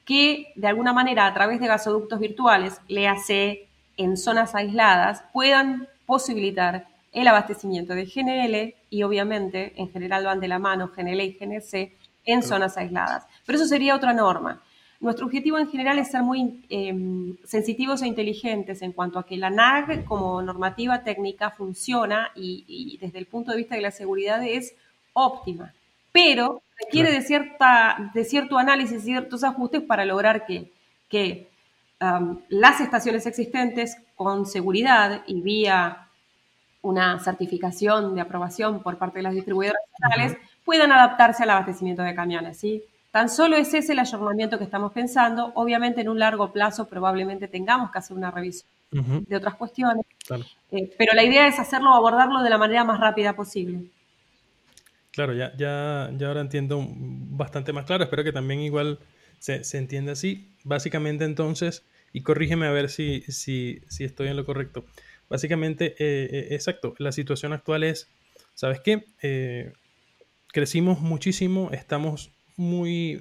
que de alguna manera a través de gasoductos virtuales, le hace en zonas aisladas, puedan posibilitar el abastecimiento de GNL y obviamente en general van de la mano GNL y GNC en zonas aisladas. Pero eso sería otra norma. Nuestro objetivo en general es ser muy em, sensitivos e inteligentes en cuanto a que la NAG como normativa técnica funciona y, desde el punto de vista de la seguridad es óptima, pero requiere de, cierta, de cierto análisis, ciertos ajustes para lograr que, que las estaciones existentes con seguridad y vía una certificación de aprobación por parte de las distribuidoras nacionales puedan adaptarse al abastecimiento de camiones. ¿sí? Tan solo es ese el ayornamiento que estamos pensando. Obviamente en un largo plazo probablemente tengamos que hacer una revisión de otras cuestiones, eh, pero la idea es hacerlo, abordarlo de la manera más rápida posible. Claro, ya, ya, ya ahora entiendo bastante más claro. Espero que también igual se, se entienda así. Básicamente entonces, y corrígeme a ver si, si, si estoy en lo correcto. Básicamente, eh, eh, exacto, la situación actual es, ¿sabes qué? crecimos muchísimo, estamos muy,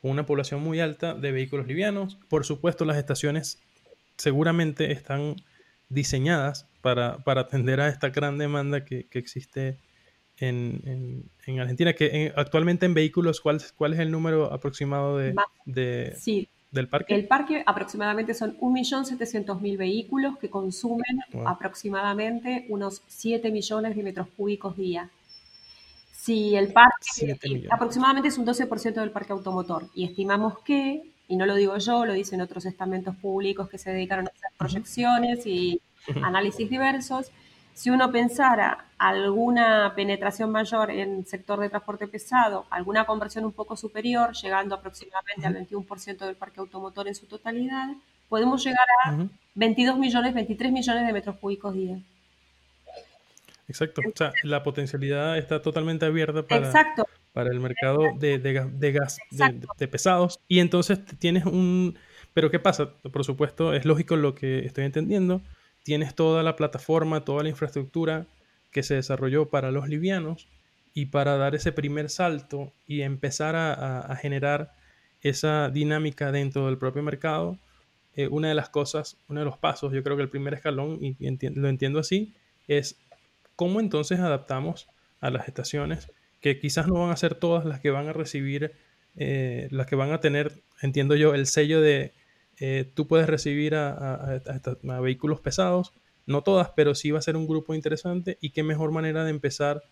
con una población muy alta de vehículos livianos. Por supuesto, las estaciones seguramente están diseñadas para, atender a esta gran demanda que, existe en, Argentina. Que actualmente en vehículos, ¿cuál, ¿cuál es el número aproximado de, del parque? El parque aproximadamente son 1.700.000 vehículos que consumen aproximadamente unos 7 millones de metros cúbicos día. Si el parque aproximadamente es un 12% del parque automotor y estimamos que, y no lo digo yo, lo dicen otros estamentos públicos que se dedicaron a hacer proyecciones y análisis diversos, si uno pensara alguna penetración mayor en el sector de transporte pesado, alguna conversión un poco superior, llegando aproximadamente al 21% del parque automotor en su totalidad, podemos llegar a 22 millones, 23 millones de metros cúbicos día. Exacto, o sea, la potencialidad está totalmente abierta para, para el mercado de, de gas de, pesados. Y entonces tienes un... Pero ¿qué pasa? Por supuesto, es lógico lo que estoy entendiendo, tienes toda la plataforma, toda la infraestructura que se desarrolló para los livianos y para dar ese primer salto y empezar a, generar esa dinámica dentro del propio mercado, eh, una de las cosas, uno de los pasos, yo creo que el primer escalón, y lo entiendo así, es cómo entonces adaptamos a las estaciones, que quizás no van a ser todas las que van a recibir, eh, las que van a tener, entiendo yo, el sello de eh, tú puedes recibir a, vehículos pesados, no todas, pero sí va a ser un grupo interesante. Y qué mejor manera de empezar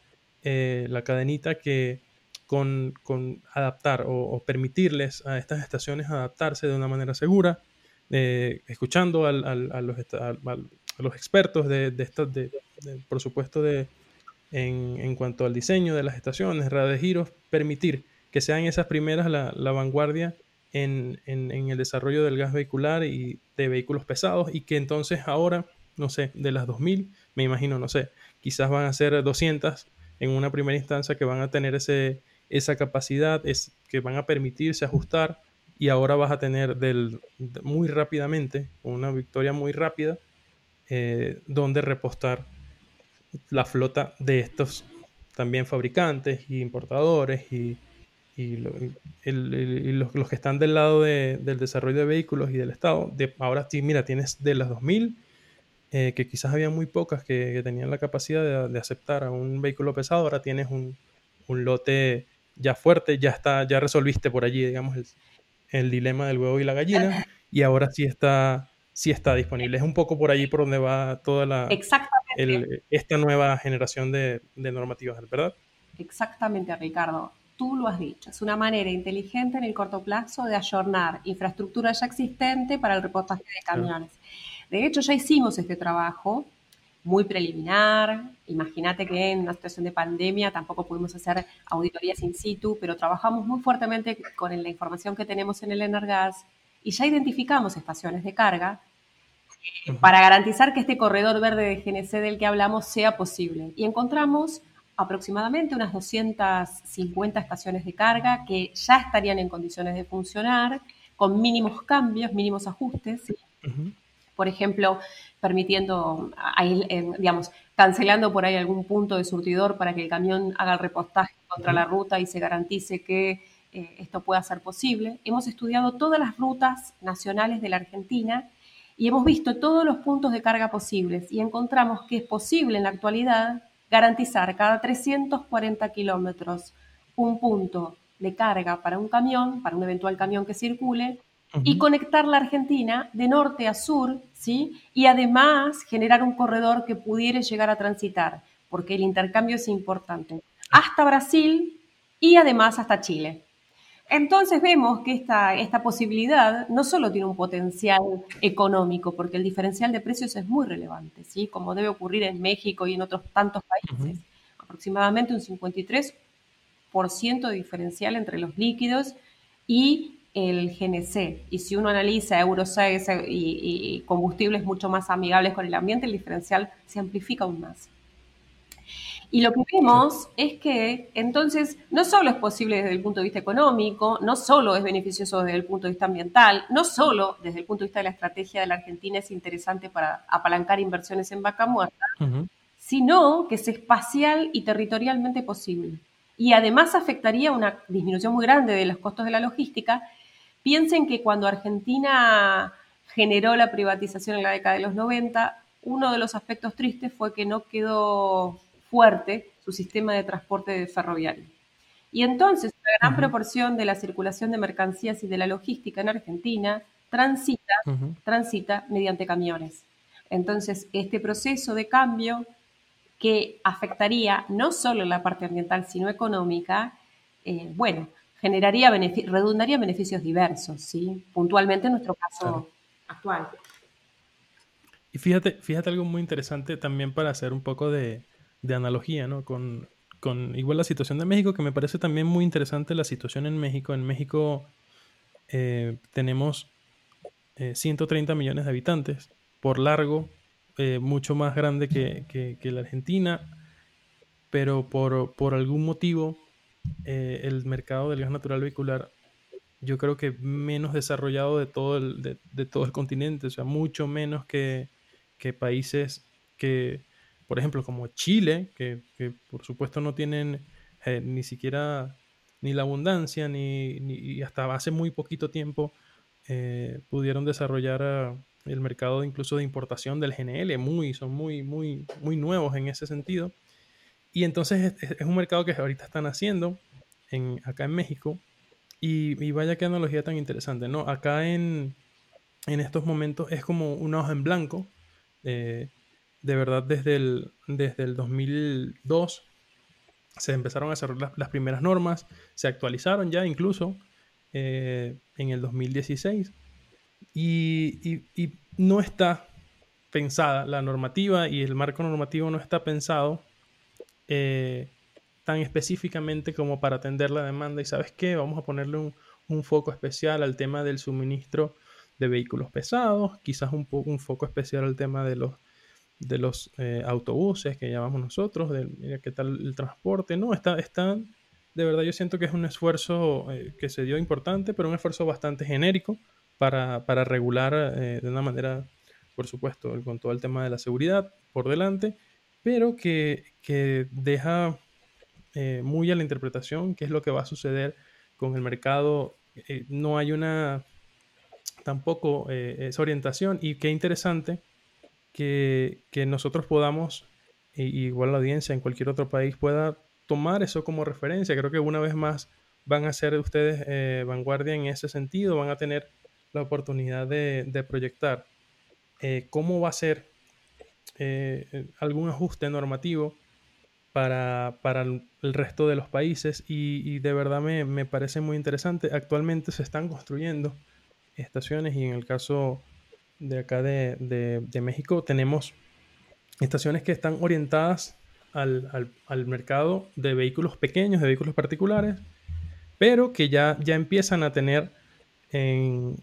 eh, la cadenita que con, adaptar o, permitirles a estas estaciones adaptarse de una manera segura, escuchando a, los, expertos de, de, por supuesto, de, en, cuanto al diseño de las estaciones, de giros, permitir que sean esas primeras la, la vanguardia en, el desarrollo del gas vehicular y de vehículos pesados y que entonces ahora, no sé, de las 2000, me imagino, no sé, quizás van a ser 200 en una primera instancia que van a tener ese, esa capacidad, es, que van a permitirse ajustar y ahora vas a tener del, muy rápidamente, una victoria muy rápida, eh, donde repostar la flota de estos también fabricantes y importadores y y, los, que están del lado del desarrollo de vehículos y del Estado, de, ahora sí, mira, tienes de las 2000, eh, que quizás había muy pocas que, tenían la capacidad de, aceptar a un vehículo pesado, ahora tienes un, lote ya fuerte, ya está, ya resolviste por allí, digamos, el, dilema del huevo y la gallina, y ahora sí está, sí está disponible. Es un poco por allí por donde va toda la esta nueva generación de, de normativas, ¿verdad? Exactamente, Ricardo tú lo has dicho, es una manera inteligente en el corto plazo de ayornar infraestructura ya existente para el reportaje de camiones. De hecho, ya hicimos este trabajo muy preliminar. Imagínate que en una situación de pandemia tampoco pudimos hacer auditorías in situ, pero trabajamos muy fuertemente con la información que tenemos en el Energas y ya identificamos estaciones de carga para garantizar que este corredor verde de GNC del que hablamos sea posible. Y encontramos aproximadamente unas 250 estaciones de carga que ya estarían en condiciones de funcionar con mínimos cambios, mínimos ajustes. Por ejemplo, permitiendo, eh, digamos, cancelando por ahí algún punto de surtidor para que el camión haga el repostaje contra la ruta y se garantice que eh, esto pueda ser posible. Hemos estudiado todas las rutas nacionales de la Argentina y hemos visto todos los puntos de carga posibles y encontramos que es posible en la actualidad garantizar cada 340 kilómetros un punto de carga para un camión, para un eventual camión que circule, y conectar la Argentina de norte a sur, ¿sí? Y además generar un corredor que pudiera llegar a transitar, porque el intercambio es importante, hasta Brasil y además hasta Chile. Entonces vemos que esta, esta posibilidad no solo tiene un potencial económico, porque el diferencial de precios es muy relevante, ¿sí? como debe ocurrir en México y en otros tantos países. Aproximadamente un 53% de diferencial entre los líquidos y el GNC. Y si uno analiza Euro 6 y, y combustibles mucho más amigables con el ambiente, el diferencial se amplifica aún más. Y lo que vemos es que entonces no solo es posible desde el punto de vista económico, no solo es beneficioso desde el punto de vista ambiental, no solo desde el punto de vista de la estrategia de la Argentina es interesante para apalancar inversiones en vaca muerta, sino que es espacial y territorialmente posible. Y además afectaría una disminución muy grande de los costos de la logística. Piensen que cuando Argentina generó la privatización en la década de los 90, uno de los aspectos tristes fue que no quedó fuerte su sistema de transporte ferroviario. Y entonces una gran proporción de la circulación de mercancías y de la logística en Argentina transita, transita mediante camiones. Entonces, este proceso de cambio que afectaría no solo la parte ambiental, sino económica, eh, bueno, generaría redundaría beneficios diversos, ¿sí? puntualmente en nuestro caso actual. Y fíjate, fíjate algo muy interesante también para hacer un poco de, analogía, ¿no? Con, igual la situación de México, que me parece también muy interesante la situación en México. En México eh, tenemos 130 eh, millones de habitantes, por largo, eh, mucho más grande que, la Argentina, pero por, por algún motivo el mercado del gas natural vehicular yo creo que menos desarrollado de todo el, de, todo el continente, o sea, mucho menos que, países que, por ejemplo, como Chile, que, por supuesto no tienen eh, ni siquiera ni la abundancia, ni, hasta hace muy poquito tiempo eh, pudieron desarrollar ah, el mercado incluso de importación del GNL, muy, son muy, muy, muy nuevos en ese sentido. Y entonces es, es un mercado que ahorita están haciendo en, acá en México y, vaya qué analogía tan interesante, ¿no? Acá en, estos momentos es como una hoja en blanco. Eh, de verdad, desde el, desde el 2002 se empezaron a hacer las, primeras normas, se actualizaron ya incluso eh, en el 2016 y, no está pensada la normativa y el marco normativo no está pensado eh, tan específicamente como para atender la demanda. Y sabes qué, vamos a ponerle un, foco especial al tema del suministro de vehículos pesados, quizás un, un foco especial al tema de los, de los eh, autobuses que llamamos nosotros, de qué tal el transporte. No, está, está, de verdad yo siento que es un esfuerzo eh, que se dio importante, pero un esfuerzo bastante genérico para, regular eh, de una manera, por supuesto, con todo el tema de la seguridad por delante, pero que, que deja muy a la interpretación, qué es lo que va a suceder con el mercado. No hay una tampoco esa orientación y qué interesante que, nosotros podamos, igual la audiencia en cualquier otro país pueda tomar eso como referencia. Creo que una vez más van a ser ustedes vanguardia en ese sentido, van a tener la oportunidad de, de proyectar cómo va a ser algún ajuste normativo para, el resto de los países y, de verdad me, parece muy interesante. Actualmente se están construyendo estaciones y en el caso de acá de, México tenemos estaciones que están orientadas al, mercado de vehículos pequeños, de vehículos particulares, pero que ya, ya empiezan a tener en,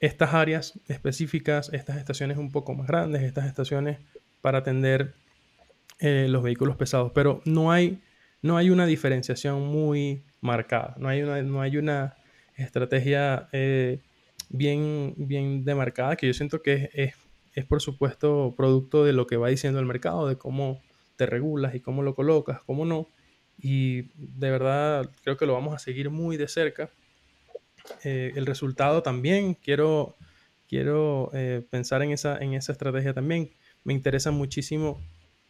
estas áreas específicas, estas estaciones un poco más grandes, estas estaciones para atender eh, los vehículos pesados, pero no hay, no hay una diferenciación muy marcada, no hay una, no hay una estrategia eh, bien, bien demarcada que yo siento que es, es, por supuesto producto de lo que va diciendo el mercado, de cómo te regulas y cómo lo colocas, cómo no. Y de verdad creo que lo vamos a seguir muy de cerca. Eh, el resultado también, quiero, quiero pensar en esa, en esa estrategia también. Me interesa muchísimo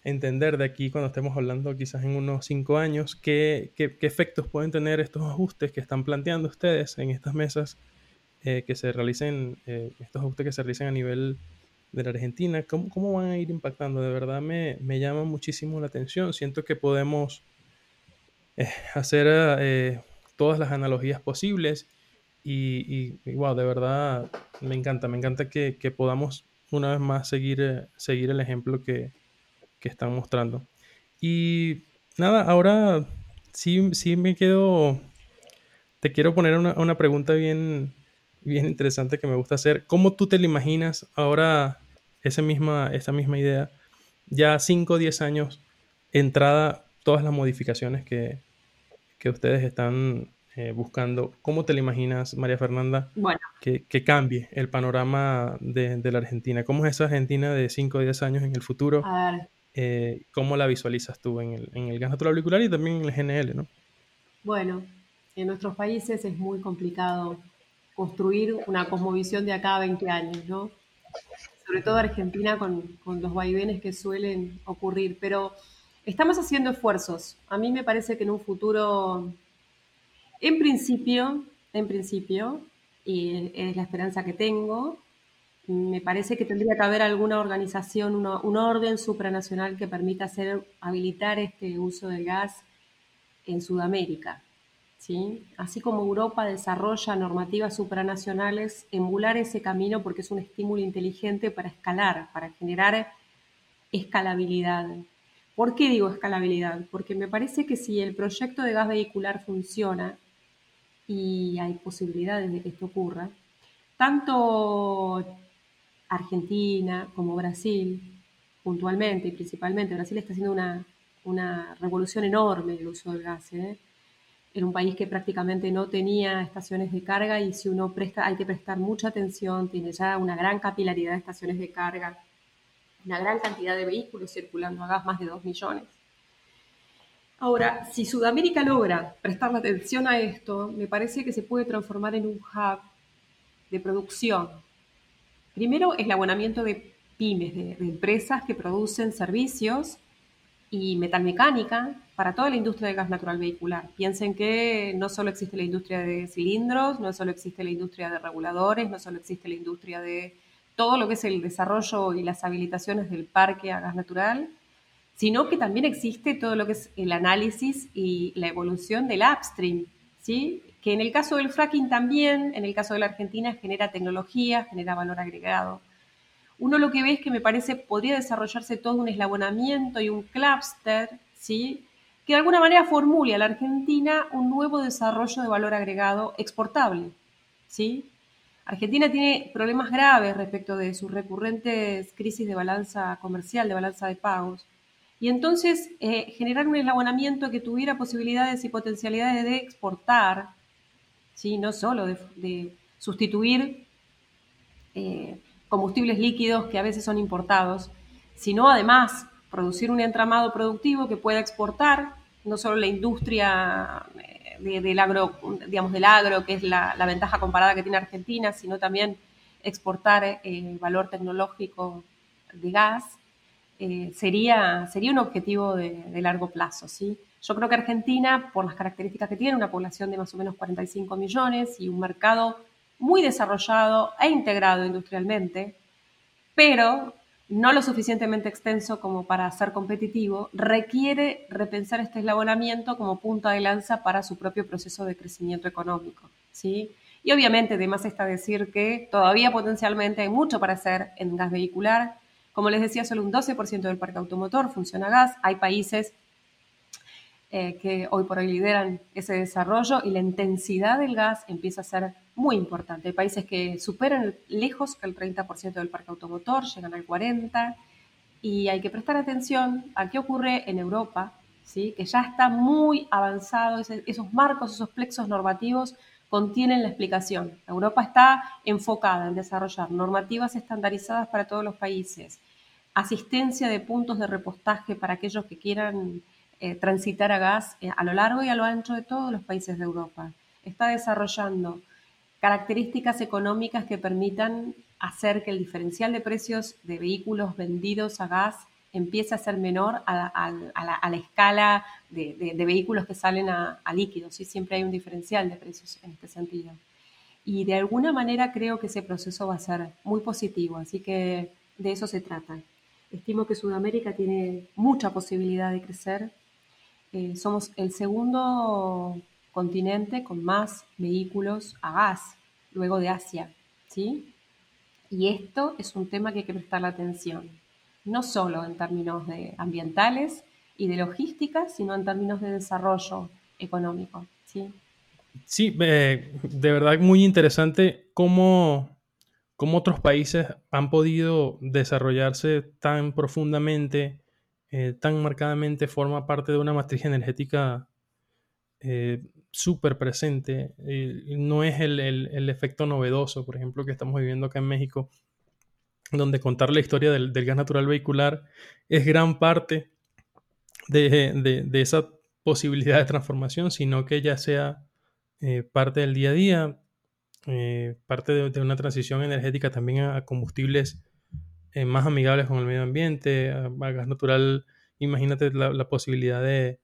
entender de aquí cuando estemos hablando quizás en unos cinco años qué, qué, efectos pueden tener estos ajustes que están planteando ustedes en estas mesas eh, que se realicen, eh, estos ajustes que se realicen a nivel de la Argentina, ¿cómo, cómo van a ir impactando? De verdad me, me llama muchísimo la atención. Siento que podemos eh, hacer todas las analogías posibles y, y, wow, de verdad me encanta, me encanta que, que podamos una vez más seguir, seguir el ejemplo que, que están mostrando. Y nada, ahora sí, sí me quedo, te quiero poner una, una pregunta bien, bien interesante que me gusta hacer. ¿Cómo tú te la imaginas ahora esa misma, esa misma idea? Ya 5 o 10 años, entrada todas las modificaciones que, que ustedes están eh, buscando. ¿Cómo te la imaginas, María Fernanda, bueno. que, que, cambie el panorama de, de, la Argentina? ¿Cómo es esa Argentina de 5 o 10 años en el futuro? A ver, eh, ¿cómo la visualizas tú en el, en el gas natural auricular y también en el GNL? ¿no? Bueno, en nuestros países es muy complicado construir una cosmovisión de acá a 20 años, ¿no? Sobre todo Argentina con, con los vaivenes que suelen ocurrir, pero estamos haciendo esfuerzos. A mí me parece que en un futuro, en principio, en principio, y es la esperanza que tengo, me parece que tendría que haber alguna organización, un orden supranacional que permita hacer, habilitar este uso de gas en Sudamérica. ¿Sí? Así como Europa desarrolla normativas supranacionales, emular ese camino porque es un estímulo inteligente para escalar, para generar escalabilidad. ¿Por qué digo escalabilidad? Porque me parece que si el proyecto de gas vehicular funciona, y hay posibilidades de que esto ocurra, tanto Argentina como Brasil, puntualmente y principalmente, Brasil está haciendo una, una revolución enorme en el uso del gas. ¿eh? Era un país que prácticamente no tenía estaciones de carga y si uno presta, hay que prestar mucha atención, tiene ya una gran capilaridad de estaciones de carga, una gran cantidad de vehículos circulando a gas, más de 2 millones. Ahora, si Sudamérica logra prestar atención a esto, me parece que se puede transformar en un hub de producción. Primero, el abonamiento de pymes, de, empresas que producen servicios y metalmecánica para toda la industria del gas natural vehicular. Piensen que no solo existe la industria de cilindros, no solo existe la industria de reguladores, no solo existe la industria de todo lo que es el desarrollo y las habilitaciones del parque a gas natural, sino que también existe todo lo que es el análisis y la evolución del upstream, ¿sí? que en el caso del fracking también, en el caso de la Argentina, genera tecnología, genera valor agregado. Uno lo que ve es que me parece podría desarrollarse todo un eslabonamiento y un cluster, ¿sí? que de alguna manera formule a la Argentina un nuevo desarrollo de valor agregado exportable. ¿sí? Argentina tiene problemas graves respecto de sus recurrentes crisis de balanza comercial, de balanza de pagos y entonces eh, generar un eslabonamiento que tuviera posibilidades y potencialidades de exportar, ¿sí? no solo de, sustituir eh, combustibles líquidos que a veces son importados, sino además producir un entramado productivo que pueda exportar, no solo la industria eh, del agro, digamos, del agro, que es la, ventaja comparada que tiene Argentina, sino también exportar el valor tecnológico de gas eh, sería, sería un objetivo de, largo plazo. ¿sí? Yo creo que Argentina, por las características que tiene, una población de más o menos 45 millones y un mercado muy desarrollado e integrado industrialmente, pero no lo suficientemente extenso como para ser competitivo, requiere repensar este eslabonamiento como punta de lanza para su propio proceso de crecimiento económico. ¿sí? Y obviamente, además está decir que todavía potencialmente hay mucho para hacer en gas vehicular, como les decía, solo un 12% del parque automotor funciona a gas. Hay países eh, que hoy por hoy lideran ese desarrollo y la intensidad del gas empieza a ser muy importante. Hay países que superan lejos el 30% del parque automotor, llegan al 40%, y hay que prestar atención a qué ocurre en Europa, ¿sí? que ya está muy avanzado, esos marcos, esos plexos normativos contienen la explicación. Europa está enfocada en desarrollar normativas estandarizadas para todos los países, asistencia de puntos de repostaje para aquellos que quieran eh, transitar a gas eh, a lo largo y a lo ancho de todos los países de Europa. Está desarrollando características económicas que permitan hacer que el diferencial de precios de vehículos vendidos a gas empiece a ser menor a, la, escala de, vehículos que salen a, líquidos. y Siempre hay un diferencial de precios en este sentido. Y de alguna manera creo que ese proceso va a ser muy positivo, así que de eso se trata. Estimo que Sudamérica tiene mucha posibilidad de crecer. Eh, somos el segundo continente con más vehículos a gas, luego de Asia, ¿sí? Y esto es un tema que hay que prestar atención no solo en términos de ambientales y de logística, sino en términos de desarrollo económico. Sí, sí eh, de verdad muy interesante cómo, cómo, otros países han podido desarrollarse tan profundamente, eh, tan marcadamente, forma parte de una matriz energética eh, súper presente. no es el, el efecto novedoso, por ejemplo, que estamos viviendo acá en México donde contar la historia del, gas natural vehicular es gran parte de, esa posibilidad de transformación, sino que ya sea eh, parte del día a día, eh, parte de, una transición energética también a, combustibles eh, más amigables con el medio ambiente, a, gas natural, imagínate la, posibilidad de,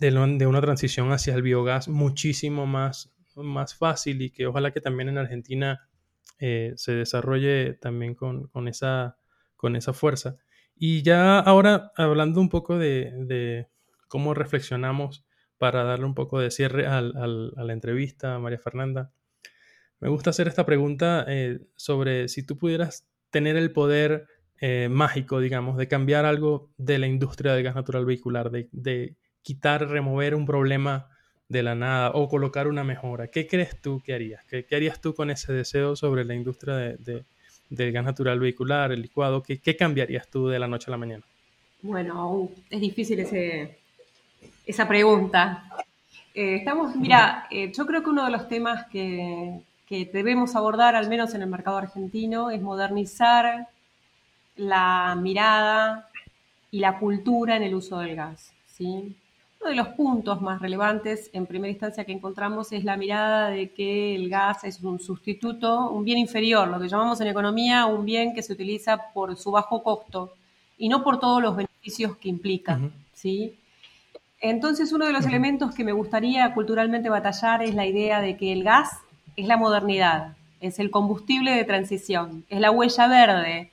de, una transición hacia el biogás muchísimo más, más fácil y que ojalá que también en Argentina eh, se desarrolle también con, esa, con esa fuerza. Y ya ahora hablando un poco de, cómo reflexionamos para darle un poco de cierre a la entrevista, María Fernanda. Me gusta hacer esta pregunta eh, sobre si tú pudieras tener el poder eh, mágico, digamos, de cambiar algo de la industria del gas natural vehicular, de, quitar, remover un problema de la nada o colocar una mejora. ¿Qué crees tú que harías? ¿Qué, harías tú con ese deseo sobre la industria de, del gas natural vehicular, el licuado? ¿Qué, ¿Qué, cambiarías tú de la noche a la mañana? Bueno, es difícil esa pregunta. Eh, estamos, mira, yo creo que uno de los temas que, que debemos abordar, al menos en el mercado argentino, es modernizar la mirada y la cultura en el uso del gas. ¿sí? Uno de los puntos más relevantes en primera instancia que encontramos es la mirada de que el gas es un sustituto, un bien inferior, lo que llamamos en economía un bien que se utiliza por su bajo costo y no por todos los beneficios que implica. ¿sí? Entonces, uno de los elementos que me gustaría culturalmente batallar es la idea de que el gas es la modernidad, es el combustible de transición, es la huella verde,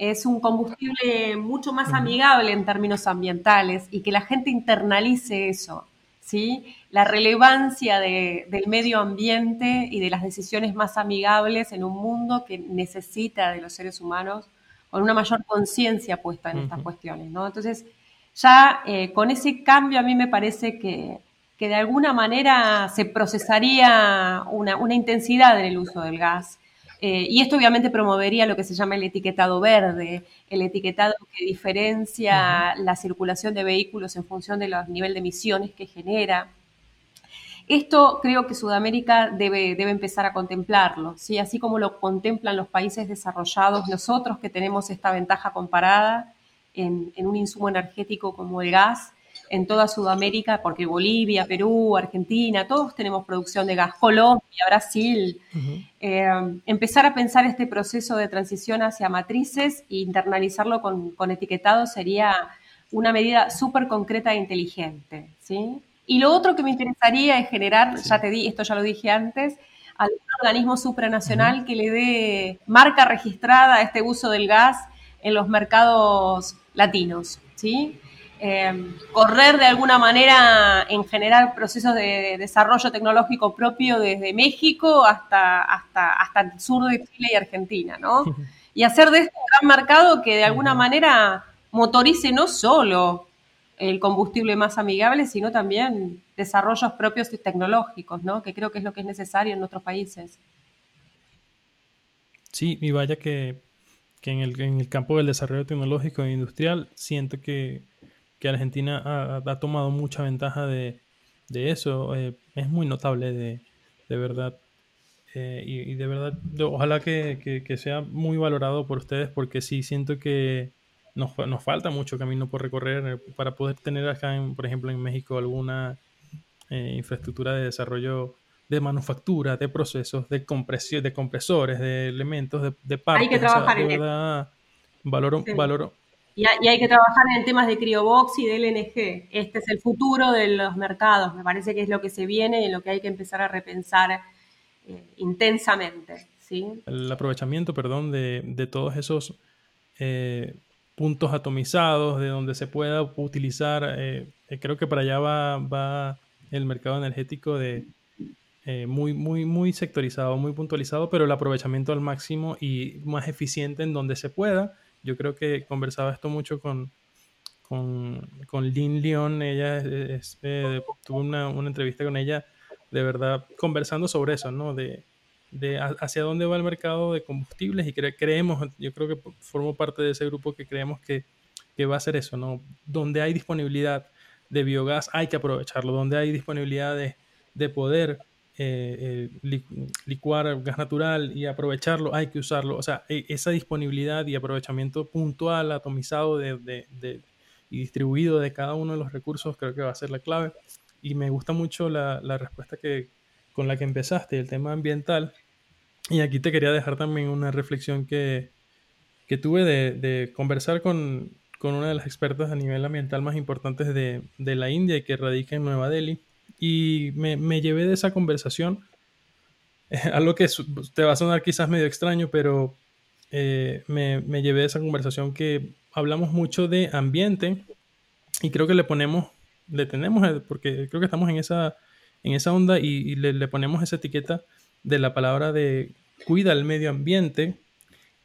es un combustible mucho más amigable en términos ambientales y que la gente internalice eso, ¿sí? La relevancia del medio ambiente y de las decisiones más amigables en un mundo que necesita de los seres humanos con una mayor conciencia puesta en estas cuestiones, ¿no? Entonces, ya eh, con ese cambio a mí me parece que, que de alguna manera se procesaría una, intensidad en el uso del gas. Eh, y esto obviamente promovería lo que se llama el etiquetado verde, el etiquetado que diferencia la circulación de vehículos en función del nivel de emisiones que genera. Esto creo que Sudamérica debe, debe empezar a contemplarlo, ¿sí? así como lo contemplan los países desarrollados, nosotros que tenemos esta ventaja comparada en, en un insumo energético como el gas, en toda Sudamérica, porque Bolivia, Perú, Argentina, todos tenemos producción de gas, Colombia, Brasil. Eh, empezar a pensar este proceso de transición hacia matrices e internalizarlo con, con etiquetado sería una medida súper concreta e inteligente. ¿sí? Y lo otro que me interesaría es generar, ya te di, esto ya lo dije antes, algún organismo supranacional que le dé marca registrada a este uso del gas en los mercados latinos. ¿sí? Em, correr de alguna manera en generar procesos de desarrollo tecnológico propio desde México hasta, hasta, hasta el sur de Chile y Argentina, ¿no? Y hacer de este un gran mercado que de alguna manera motorice no solo el combustible más amigable, sino también desarrollos propios y tecnológicos, ¿no? Que creo que es lo que es necesario en nuestros países. Sí, y vaya que, que en, el, en el campo del desarrollo tecnológico e industrial siento que que Argentina ha, tomado mucha ventaja de, eso. Eh, es muy notable, de, verdad. Eh, y, de verdad, ojalá que, sea muy valorado por ustedes, porque sí siento que nos, falta mucho camino por recorrer eh, para poder tener acá, por ejemplo, en México, alguna infraestructura de desarrollo de manufactura, de procesos, de compresión, de compresores, de elementos, de, de partes. Hay que trabajar en verdad, valoro, valoro, y, hay que trabajar en temas de criobox y de LNG. Este es el futuro de los mercados. Me parece que es lo que se viene y lo que hay que empezar a repensar eh, intensamente. ¿sí? El aprovechamiento, perdón, de, todos esos eh, puntos atomizados, de donde se pueda utilizar. Eh, creo que para allá va, va el mercado energético de, muy, muy, muy sectorizado, muy puntualizado, pero el aprovechamiento al máximo y más eficiente en donde se pueda yo creo que conversaba esto mucho con, con, con Lynn Leon, ella es, eh, tuve una, una, entrevista con ella, de verdad, conversando sobre eso, ¿no? De, de hacia dónde va el mercado de combustibles y creemos, yo creo que formo parte de ese grupo que creemos que, que va a ser eso, ¿no? Donde hay disponibilidad de biogás hay que aprovecharlo, donde hay disponibilidad de, de poder eh, eh, licuar gas natural y aprovecharlo, hay que usarlo. O sea, e, esa disponibilidad y aprovechamiento puntual, atomizado de, y distribuido de cada uno de los recursos creo que va a ser la clave. Y me gusta mucho la, respuesta que, con la que empezaste, el tema ambiental. Y aquí te quería dejar también una reflexión que, tuve de, conversar con, una de las expertas a nivel ambiental más importantes de, de la India y que radica en Nueva Delhi y me, llevé de esa conversación, algo que te va a sonar quizás medio extraño, pero eh, me, me, llevé de esa conversación que hablamos mucho de ambiente y creo que le ponemos le tenemos, eh, porque creo que estamos en esa, en esa onda y, le, ponemos esa etiqueta de la palabra de cuida el medio ambiente.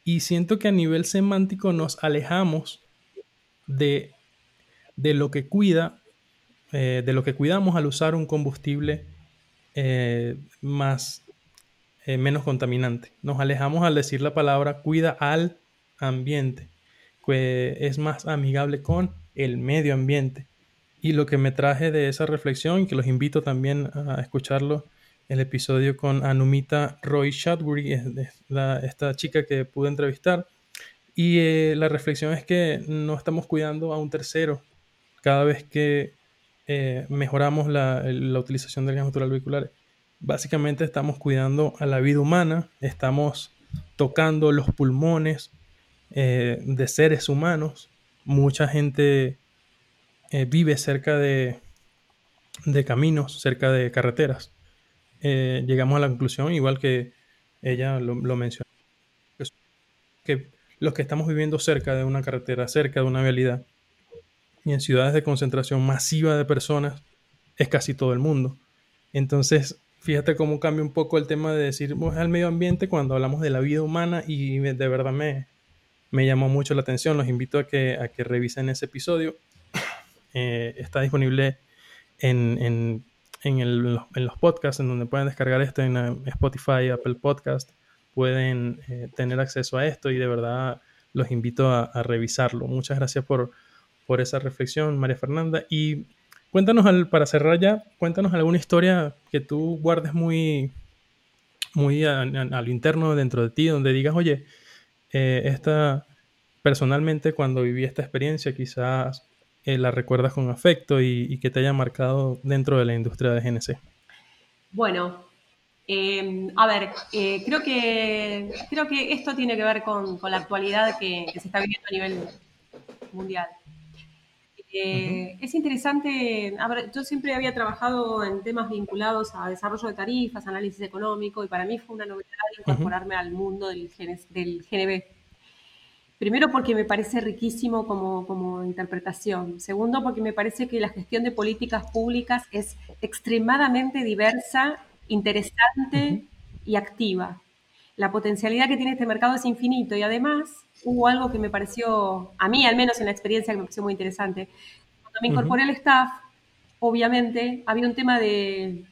Y siento que a nivel semántico nos alejamos de, de lo que cuida, eh, de lo que cuidamos al usar un combustible eh, más menos contaminante. Nos alejamos al decir la palabra cuida al ambiente, que es más amigable con el medio ambiente. Y lo que me traje de esa reflexión, que los invito también a escucharlo, el episodio con Anumita Roy Shadbury, esta chica que pude entrevistar. Y eh, la reflexión es que no estamos cuidando a un tercero cada vez que eh, mejoramos la, utilización del gas natural vehicular. Básicamente estamos cuidando a la vida humana, estamos tocando los pulmones eh, de seres humanos. Mucha gente eh, vive cerca de, de, caminos, cerca de carreteras. Llegamos a la conclusión, igual que ella lo, mencionó, que los que estamos viviendo cerca de una carretera, cerca de una vialidad, y en ciudades de concentración masiva de personas, es casi todo el mundo. Entonces, fíjate cómo cambia un poco el tema de decir al medio ambiente cuando hablamos de la vida humana y de verdad me, me llamó mucho la atención. Los invito a que, a que revisen ese episodio. Eh, está disponible en, los podcasts, en donde pueden descargar esto en Spotify, Apple Podcast. Pueden eh, tener acceso a esto y de verdad los invito a, revisarlo. Muchas gracias por, por esa reflexión, María Fernanda. Y cuéntanos, al, para cerrar ya, cuéntanos alguna historia que tú guardes muy, muy a, lo interno dentro de ti, donde digas, oye, esta, personalmente cuando viví esta experiencia quizás eh, la recuerdas con afecto y, que te haya marcado dentro de la industria de GNC? Bueno, em, a ver, eh, creo, que, creo que esto tiene que ver con, la actualidad que, se está viviendo a nivel mundial. Eh, es interesante, a ver, yo siempre había trabajado en temas vinculados a desarrollo de tarifas, análisis económico, y para mí fue una novedad incorporarme al mundo del, del GNB. Primero porque me parece riquísimo como, interpretación. Segundo porque me parece que la gestión de políticas públicas es extremadamente diversa, interesante y activa. La potencialidad que tiene este mercado es infinito y además hubo algo que me pareció, a mí al menos en la experiencia que me pareció muy interesante. Cuando me incorporé al staff, obviamente había un tema de,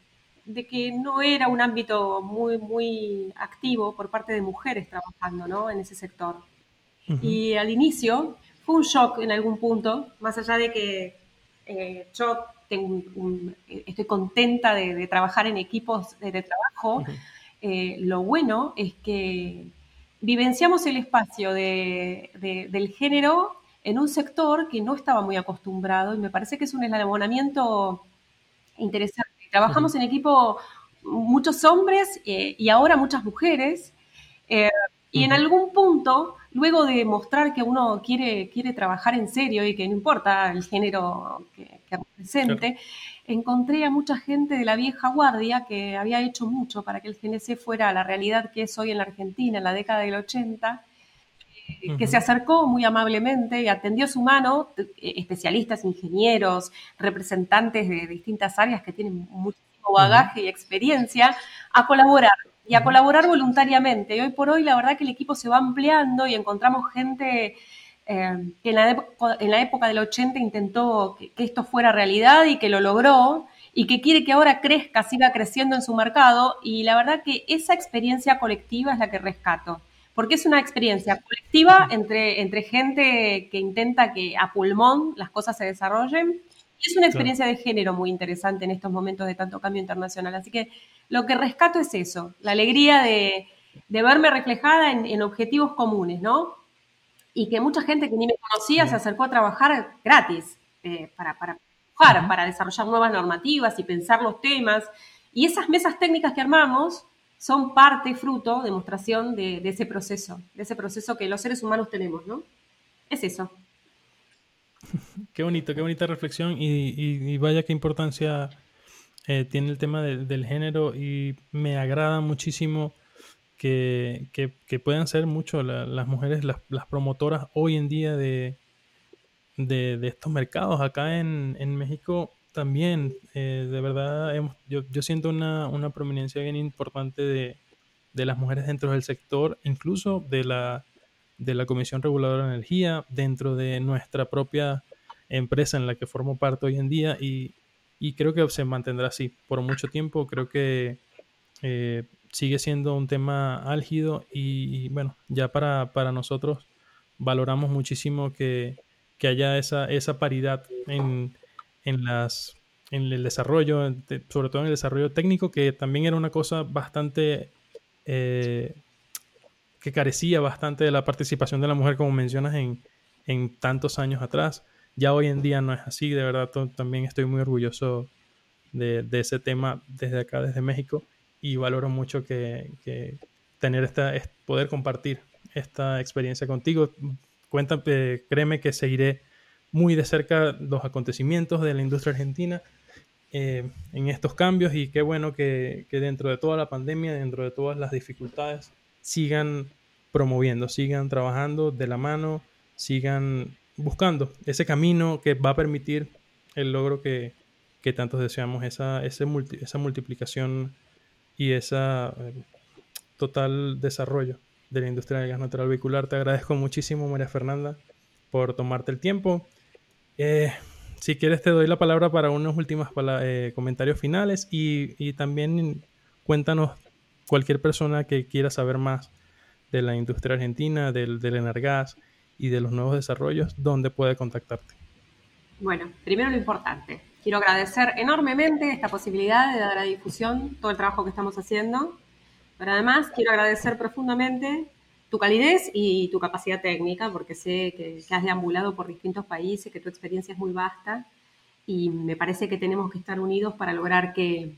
de, que no era un ámbito muy, muy activo por parte de mujeres trabajando ¿no? en ese sector. Y al inicio fue un shock en algún punto, más allá de que eh, yo estoy contenta de, trabajar en equipos de, trabajo. Eh, lo bueno es que vivenciamos el espacio del género en un sector que no estaba muy acostumbrado y me parece que es un eslabonamiento interesante. Trabajamos en equipo muchos hombres eh, y ahora muchas mujeres. y en algún punto luego de mostrar que uno quiere, quiere trabajar en serio y que no importa el género que, represente, encontré a mucha gente de la vieja guardia que había hecho mucho para que el GNC fuera la realidad que es hoy en la Argentina, en la década del 80, eh, que se acercó muy amablemente y atendió su mano, eh, especialistas, ingenieros, representantes de distintas áreas que tienen muchísimo bagaje y experiencia, a colaborar y a colaborar voluntariamente. Y hoy por hoy la verdad que el equipo se va ampliando y encontramos gente eh, que en la, en la, época del 80 intentó que, esto fuera realidad y que lo logró y que quiere que ahora crezca, siga creciendo en su mercado. Y la verdad que esa experiencia colectiva es la que rescato. Porque es una experiencia colectiva entre, entre gente que intenta que a pulmón las cosas se desarrollen es una experiencia de género muy interesante en estos momentos de tanto cambio internacional. Así que lo que rescato es eso, la alegría de, verme reflejada en, objetivos comunes, ¿no? Y que mucha gente que ni me conocía se acercó a trabajar gratis eh, para, para, para desarrollar nuevas normativas y pensar los temas. Y esas mesas técnicas que armamos son parte, fruto, demostración de, de ese proceso, de ese proceso que los seres humanos tenemos, ¿no? Es eso. Qué bonito, qué bonita reflexión y, vaya qué importancia eh, tiene el tema del género y me agrada muchísimo que, puedan ser mucho las mujeres las, promotoras hoy en día de, de, estos mercados. Acá en, México también, eh, de verdad, yo, yo, siento una, una, prominencia bien importante de, de, las mujeres dentro del sector, incluso de la, de la Comisión Reguladora de Energía, dentro de nuestra propia empresa en la que formo parte hoy en día y, y creo que se mantendrá así por mucho tiempo. Creo que eh, sigue siendo un tema álgido y, bueno, ya para, para, nosotros valoramos muchísimo que, que haya esa, esa paridad en, en, las, en el desarrollo, sobre todo en el desarrollo técnico, que también era una cosa bastante... Eh, que carecía bastante de la participación de la mujer, como mencionas, en, en tantos años atrás. Ya hoy en día no es así, de verdad también estoy muy orgulloso de, de, ese tema desde acá, desde México, y valoro mucho que, tener esta, poder compartir esta experiencia contigo. Cuéntame, eh, créeme que seguiré muy de cerca los acontecimientos de la industria argentina eh, en estos cambios y qué bueno que, que, dentro de toda la pandemia, dentro de todas las dificultades, sigan promoviendo, sigan trabajando de la mano, sigan buscando ese camino que va a permitir el logro que, que tantos deseamos, esa, esa multiplicación y ese total desarrollo de la industria del gas natural vehicular. Te agradezco muchísimo, María Fernanda, por tomarte el tiempo. Eh, si quieres, te doy la palabra para unos últimos eh, comentarios finales y, también cuéntanos cualquier persona que quiera saber más de la industria argentina, del, del y de los nuevos desarrollos, ¿dónde puede contactarte? Bueno, primero lo importante. Quiero agradecer enormemente esta posibilidad de dar a difusión todo el trabajo que estamos haciendo. Pero además quiero agradecer profundamente tu calidez y tu capacidad técnica, porque sé que, que, has deambulado por distintos países, que tu experiencia es muy vasta y me parece que tenemos que estar unidos para lograr que,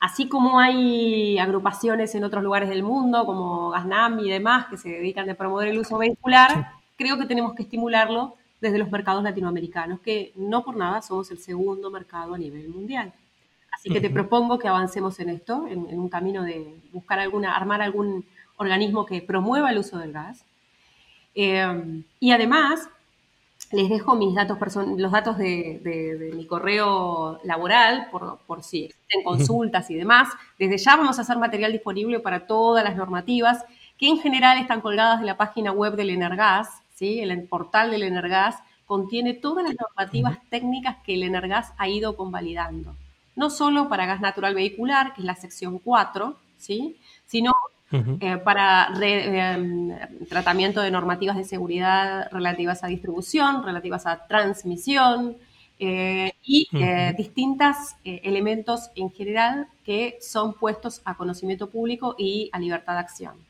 así como hay agrupaciones en otros lugares del mundo, como Gasnam y demás, que se dedican a promover el uso vehicular, creo que tenemos que estimularlo desde los mercados latinoamericanos, que no por nada somos el segundo mercado a nivel mundial. Así que te propongo que avancemos en esto, en, un camino de buscar alguna, armar algún organismo que promueva el uso del gas. Eh, y además, les dejo mis datos los datos de, mi correo laboral por, por si existen consultas y demás. Desde ya vamos a hacer material disponible para todas las normativas que en general están colgadas de la página web del Energas, ¿sí? el portal del Energas contiene todas las normativas técnicas que el Energas ha ido convalidando. No solo para gas natural vehicular, que es la sección 4, ¿sí? sino eh, para em, tratamiento de normativas de seguridad relativas a distribución, relativas a transmisión eh, y eh, distintos elementos en general que son puestos a conocimiento público y a libertad de acción.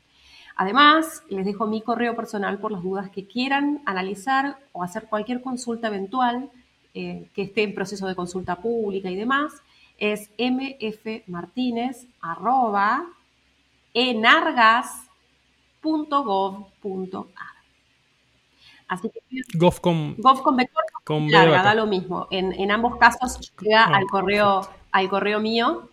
Además, les dejo mi correo personal por las dudas que quieran analizar o hacer cualquier consulta eventual que esté en proceso de consulta pública y demás. Es mfmartinez.com enargas.gov.ar. Así que Gov con, con larga, da lo mismo. En, en ambos casos llega al correo, al correo mío.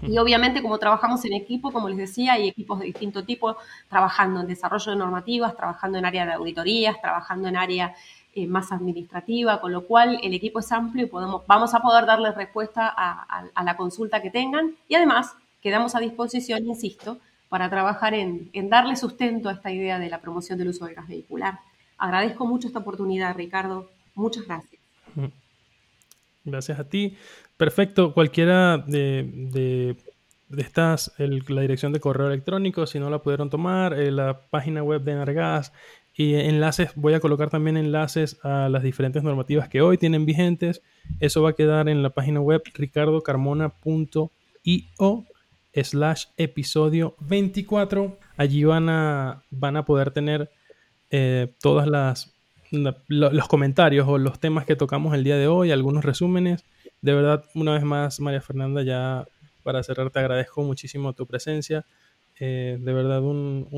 Y obviamente como trabajamos en equipo, como les decía, hay equipos de distinto tipo trabajando en desarrollo de normativas, trabajando en área de auditorías, trabajando en área eh, más administrativa, con lo cual el equipo es amplio y podemos, vamos a poder darles respuesta a, a la consulta que tengan. Y además quedamos a disposición, insisto, para trabajar en, darle sustento a esta idea de la promoción del uso del gas vehicular. Agradezco mucho esta oportunidad, Ricardo. Muchas gracias. Gracias a ti. Perfecto. Cualquiera de, estas, la dirección de correo electrónico, si no la pudieron tomar, eh, la página web de Nargas y enlaces, voy a colocar también enlaces a las diferentes normativas que hoy tienen vigentes. Eso va a quedar en la página web ricardocarmona.io slash episodio 24. Allí van a, van a poder tener eh, todas las los comentarios o los temas que tocamos el día de hoy, algunos resúmenes. De verdad, una vez más, María Fernanda, ya para cerrar, te agradezco muchísimo tu presencia. Eh, de verdad, un,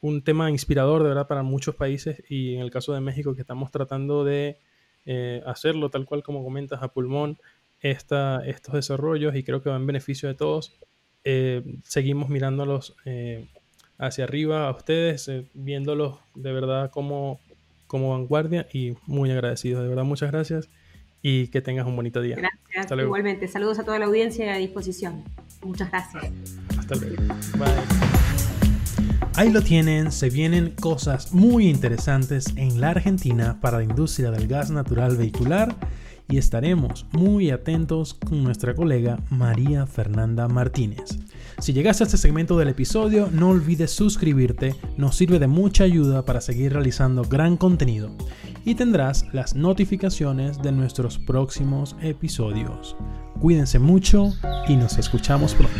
un tema inspirador, de verdad, para muchos países y en el caso de México, que estamos tratando de eh, hacerlo tal cual como comentas a pulmón esta, estos desarrollos y creo que va en beneficio de todos. Eh, seguimos mirándolos eh, hacia arriba a ustedes, viéndolos de verdad como, como vanguardia y muy agradecidos. De verdad, muchas gracias. Y que tengas un bonito día. Gracias, igualmente. Saludos a toda la audiencia a disposición. Muchas gracias. Hasta luego. Bye. Ahí lo tienen, se vienen cosas muy interesantes en la Argentina para la industria del gas natural vehicular y estaremos muy atentos con nuestra colega María Fernanda Martínez. Si llegaste a este segmento del episodio, no olvides suscribirte, nos sirve de mucha ayuda para seguir realizando gran contenido y tendrás las notificaciones de nuestros próximos episodios. Cuídense mucho y nos escuchamos pronto.